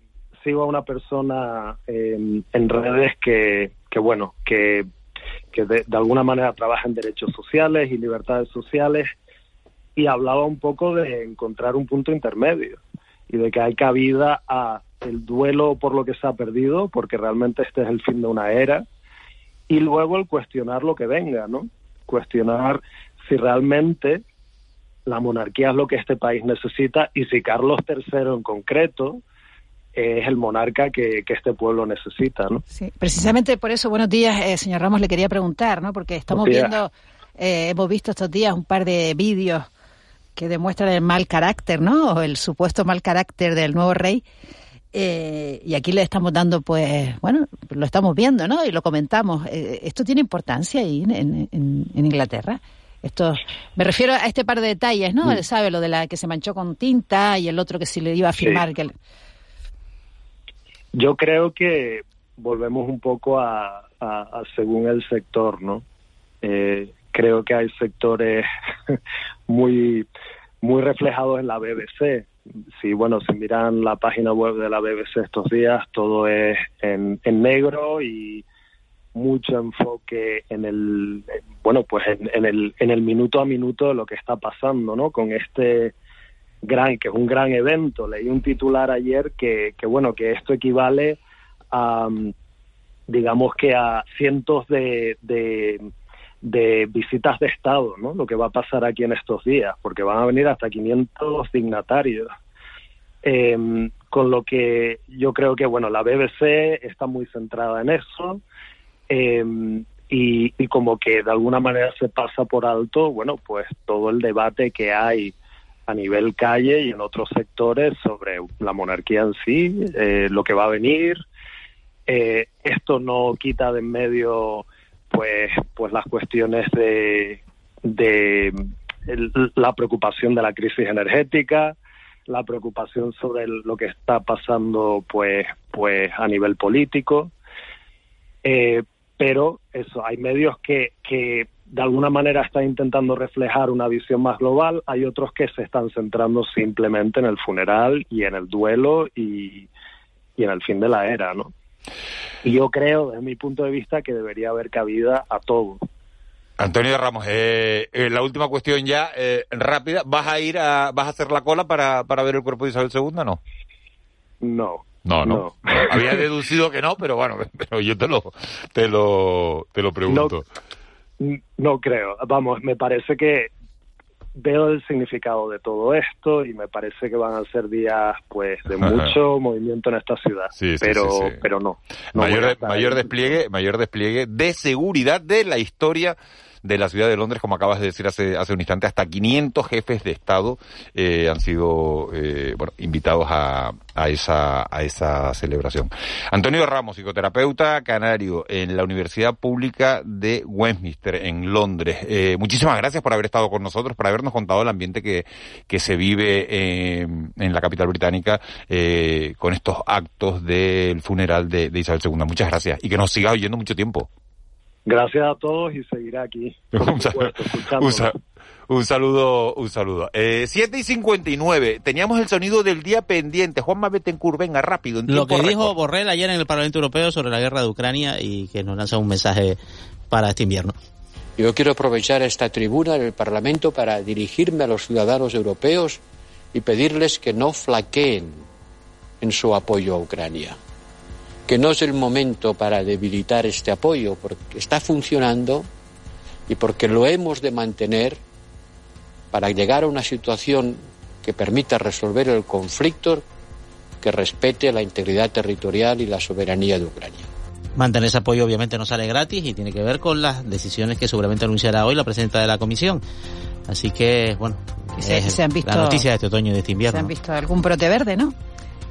sigo a una persona en redes que, que bueno, que, que de, alguna manera trabaja en derechos sociales y libertades sociales y hablaba un poco de encontrar un punto intermedio y de que hay cabida a el duelo por lo que se ha perdido, porque realmente este es el fin de una era, y luego el cuestionar lo que venga, ¿no? Cuestionar si realmente la monarquía es lo que este país necesita y si Carlos III en concreto es el monarca que, que este pueblo necesita, ¿no? Sí, precisamente por eso, buenos días, eh, señor Ramos, le quería preguntar, ¿no? Porque estamos viendo, eh, hemos visto estos días un par de vídeos que demuestran el mal carácter, ¿no? O el supuesto mal carácter del nuevo rey. Eh, y aquí le estamos dando, pues, bueno, lo estamos viendo, ¿no? Y lo comentamos. Eh, esto tiene importancia ahí en, en, en, Inglaterra. Esto, me refiero a este par de detalles, ¿no? Él sabe lo de la que se manchó con tinta y el otro que si le iba a firmar. Sí. Que... Yo creo que volvemos un poco a, a, a según el sector, ¿no? Eh, creo que hay sectores [LAUGHS] muy muy reflejados en la BBC. Si bueno, si miran la página web de la BBC estos días, todo es en, negro y mucho enfoque en el bueno, pues en, en, el en el minuto a minuto de lo que está pasando, ¿no? Con este gran que es un gran evento. Leí un titular ayer que que bueno, que esto equivale a digamos que a cientos de, de de visitas de Estado, ¿no? Lo que va a pasar aquí en estos días, porque van a venir hasta 500 dignatarios. Eh, con lo que yo creo que, bueno, la BBC está muy centrada en eso eh, y, y, como que de alguna manera se pasa por alto, bueno, pues todo el debate que hay a nivel calle y en otros sectores sobre la monarquía en sí, eh, lo que va a venir. esto no quita de en medio pues, pues las cuestiones de, de la preocupación de la crisis energética, la preocupación sobre lo que está pasando pues, pues a nivel político. Eh, pero eso, hay medios que, que de alguna manera están intentando reflejar una visión más global, hay otros que se están centrando simplemente en el funeral y en el duelo y, y en el fin de la era, ¿no? Y yo creo, desde mi punto de vista, que debería haber cabida a todo. Antonio Ramos, eh, eh, la última cuestión ya, eh, rápida. ¿Vas a ir a, vas a hacer la cola para, para ver el cuerpo de Isabel II, no? No. No, no. no. Había [LAUGHS] deducido que no, pero bueno, [LAUGHS] pero yo te lo, te lo, te lo pregunto. No, no creo. Vamos, me parece que veo el significado de todo esto y me parece que van a ser días pues de [LAUGHS] mucho movimiento en esta ciudad. Sí, sí, pero sí, pero no, no mayor, mayor despliegue mayor despliegue de seguridad de la historia de la ciudad de Londres, como acabas de decir hace, hace un instante, hasta 500 jefes de Estado eh, han sido eh, bueno, invitados a, a, esa, a esa celebración. Antonio Ramos, psicoterapeuta canario en la Universidad Pública de Westminster, en Londres. Eh, muchísimas gracias por haber estado con nosotros, por habernos contado el ambiente que, que se vive eh, en la capital británica eh, con estos actos del funeral de, de Isabel II. Muchas gracias y que nos siga oyendo mucho tiempo. Gracias a todos y seguiré aquí. [LAUGHS] un, supuesto, un, saludo, un saludo. Eh, 7 y 59. Teníamos el sonido del día pendiente. Juan Betancourt, venga rápido. En Lo que récord. dijo Borrell ayer en el Parlamento Europeo sobre la guerra de Ucrania y que nos lanza un mensaje para este invierno. Yo quiero aprovechar esta tribuna del Parlamento para dirigirme a los ciudadanos europeos y pedirles que no flaqueen en su apoyo a Ucrania, que no es el momento para debilitar este apoyo, porque está funcionando y porque lo hemos de mantener para llegar a una situación que permita resolver el conflicto que respete la integridad territorial y la soberanía de Ucrania. Mantener ese apoyo obviamente no sale gratis y tiene que ver con las decisiones que seguramente anunciará hoy la presidenta de la comisión. Así que, bueno, se, es se han visto, la noticia de este otoño y de este invierno. Se han visto algún brote verde, ¿no?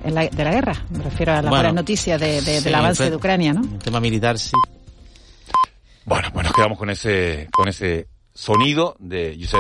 En la, de la guerra. Me refiero a las Bueno, buenas noticias de, de- sí, del avance pues, de Ucrania, ¿no? El tema militar, sí. Bueno, pues nos quedamos con ese, con ese sonido de Josep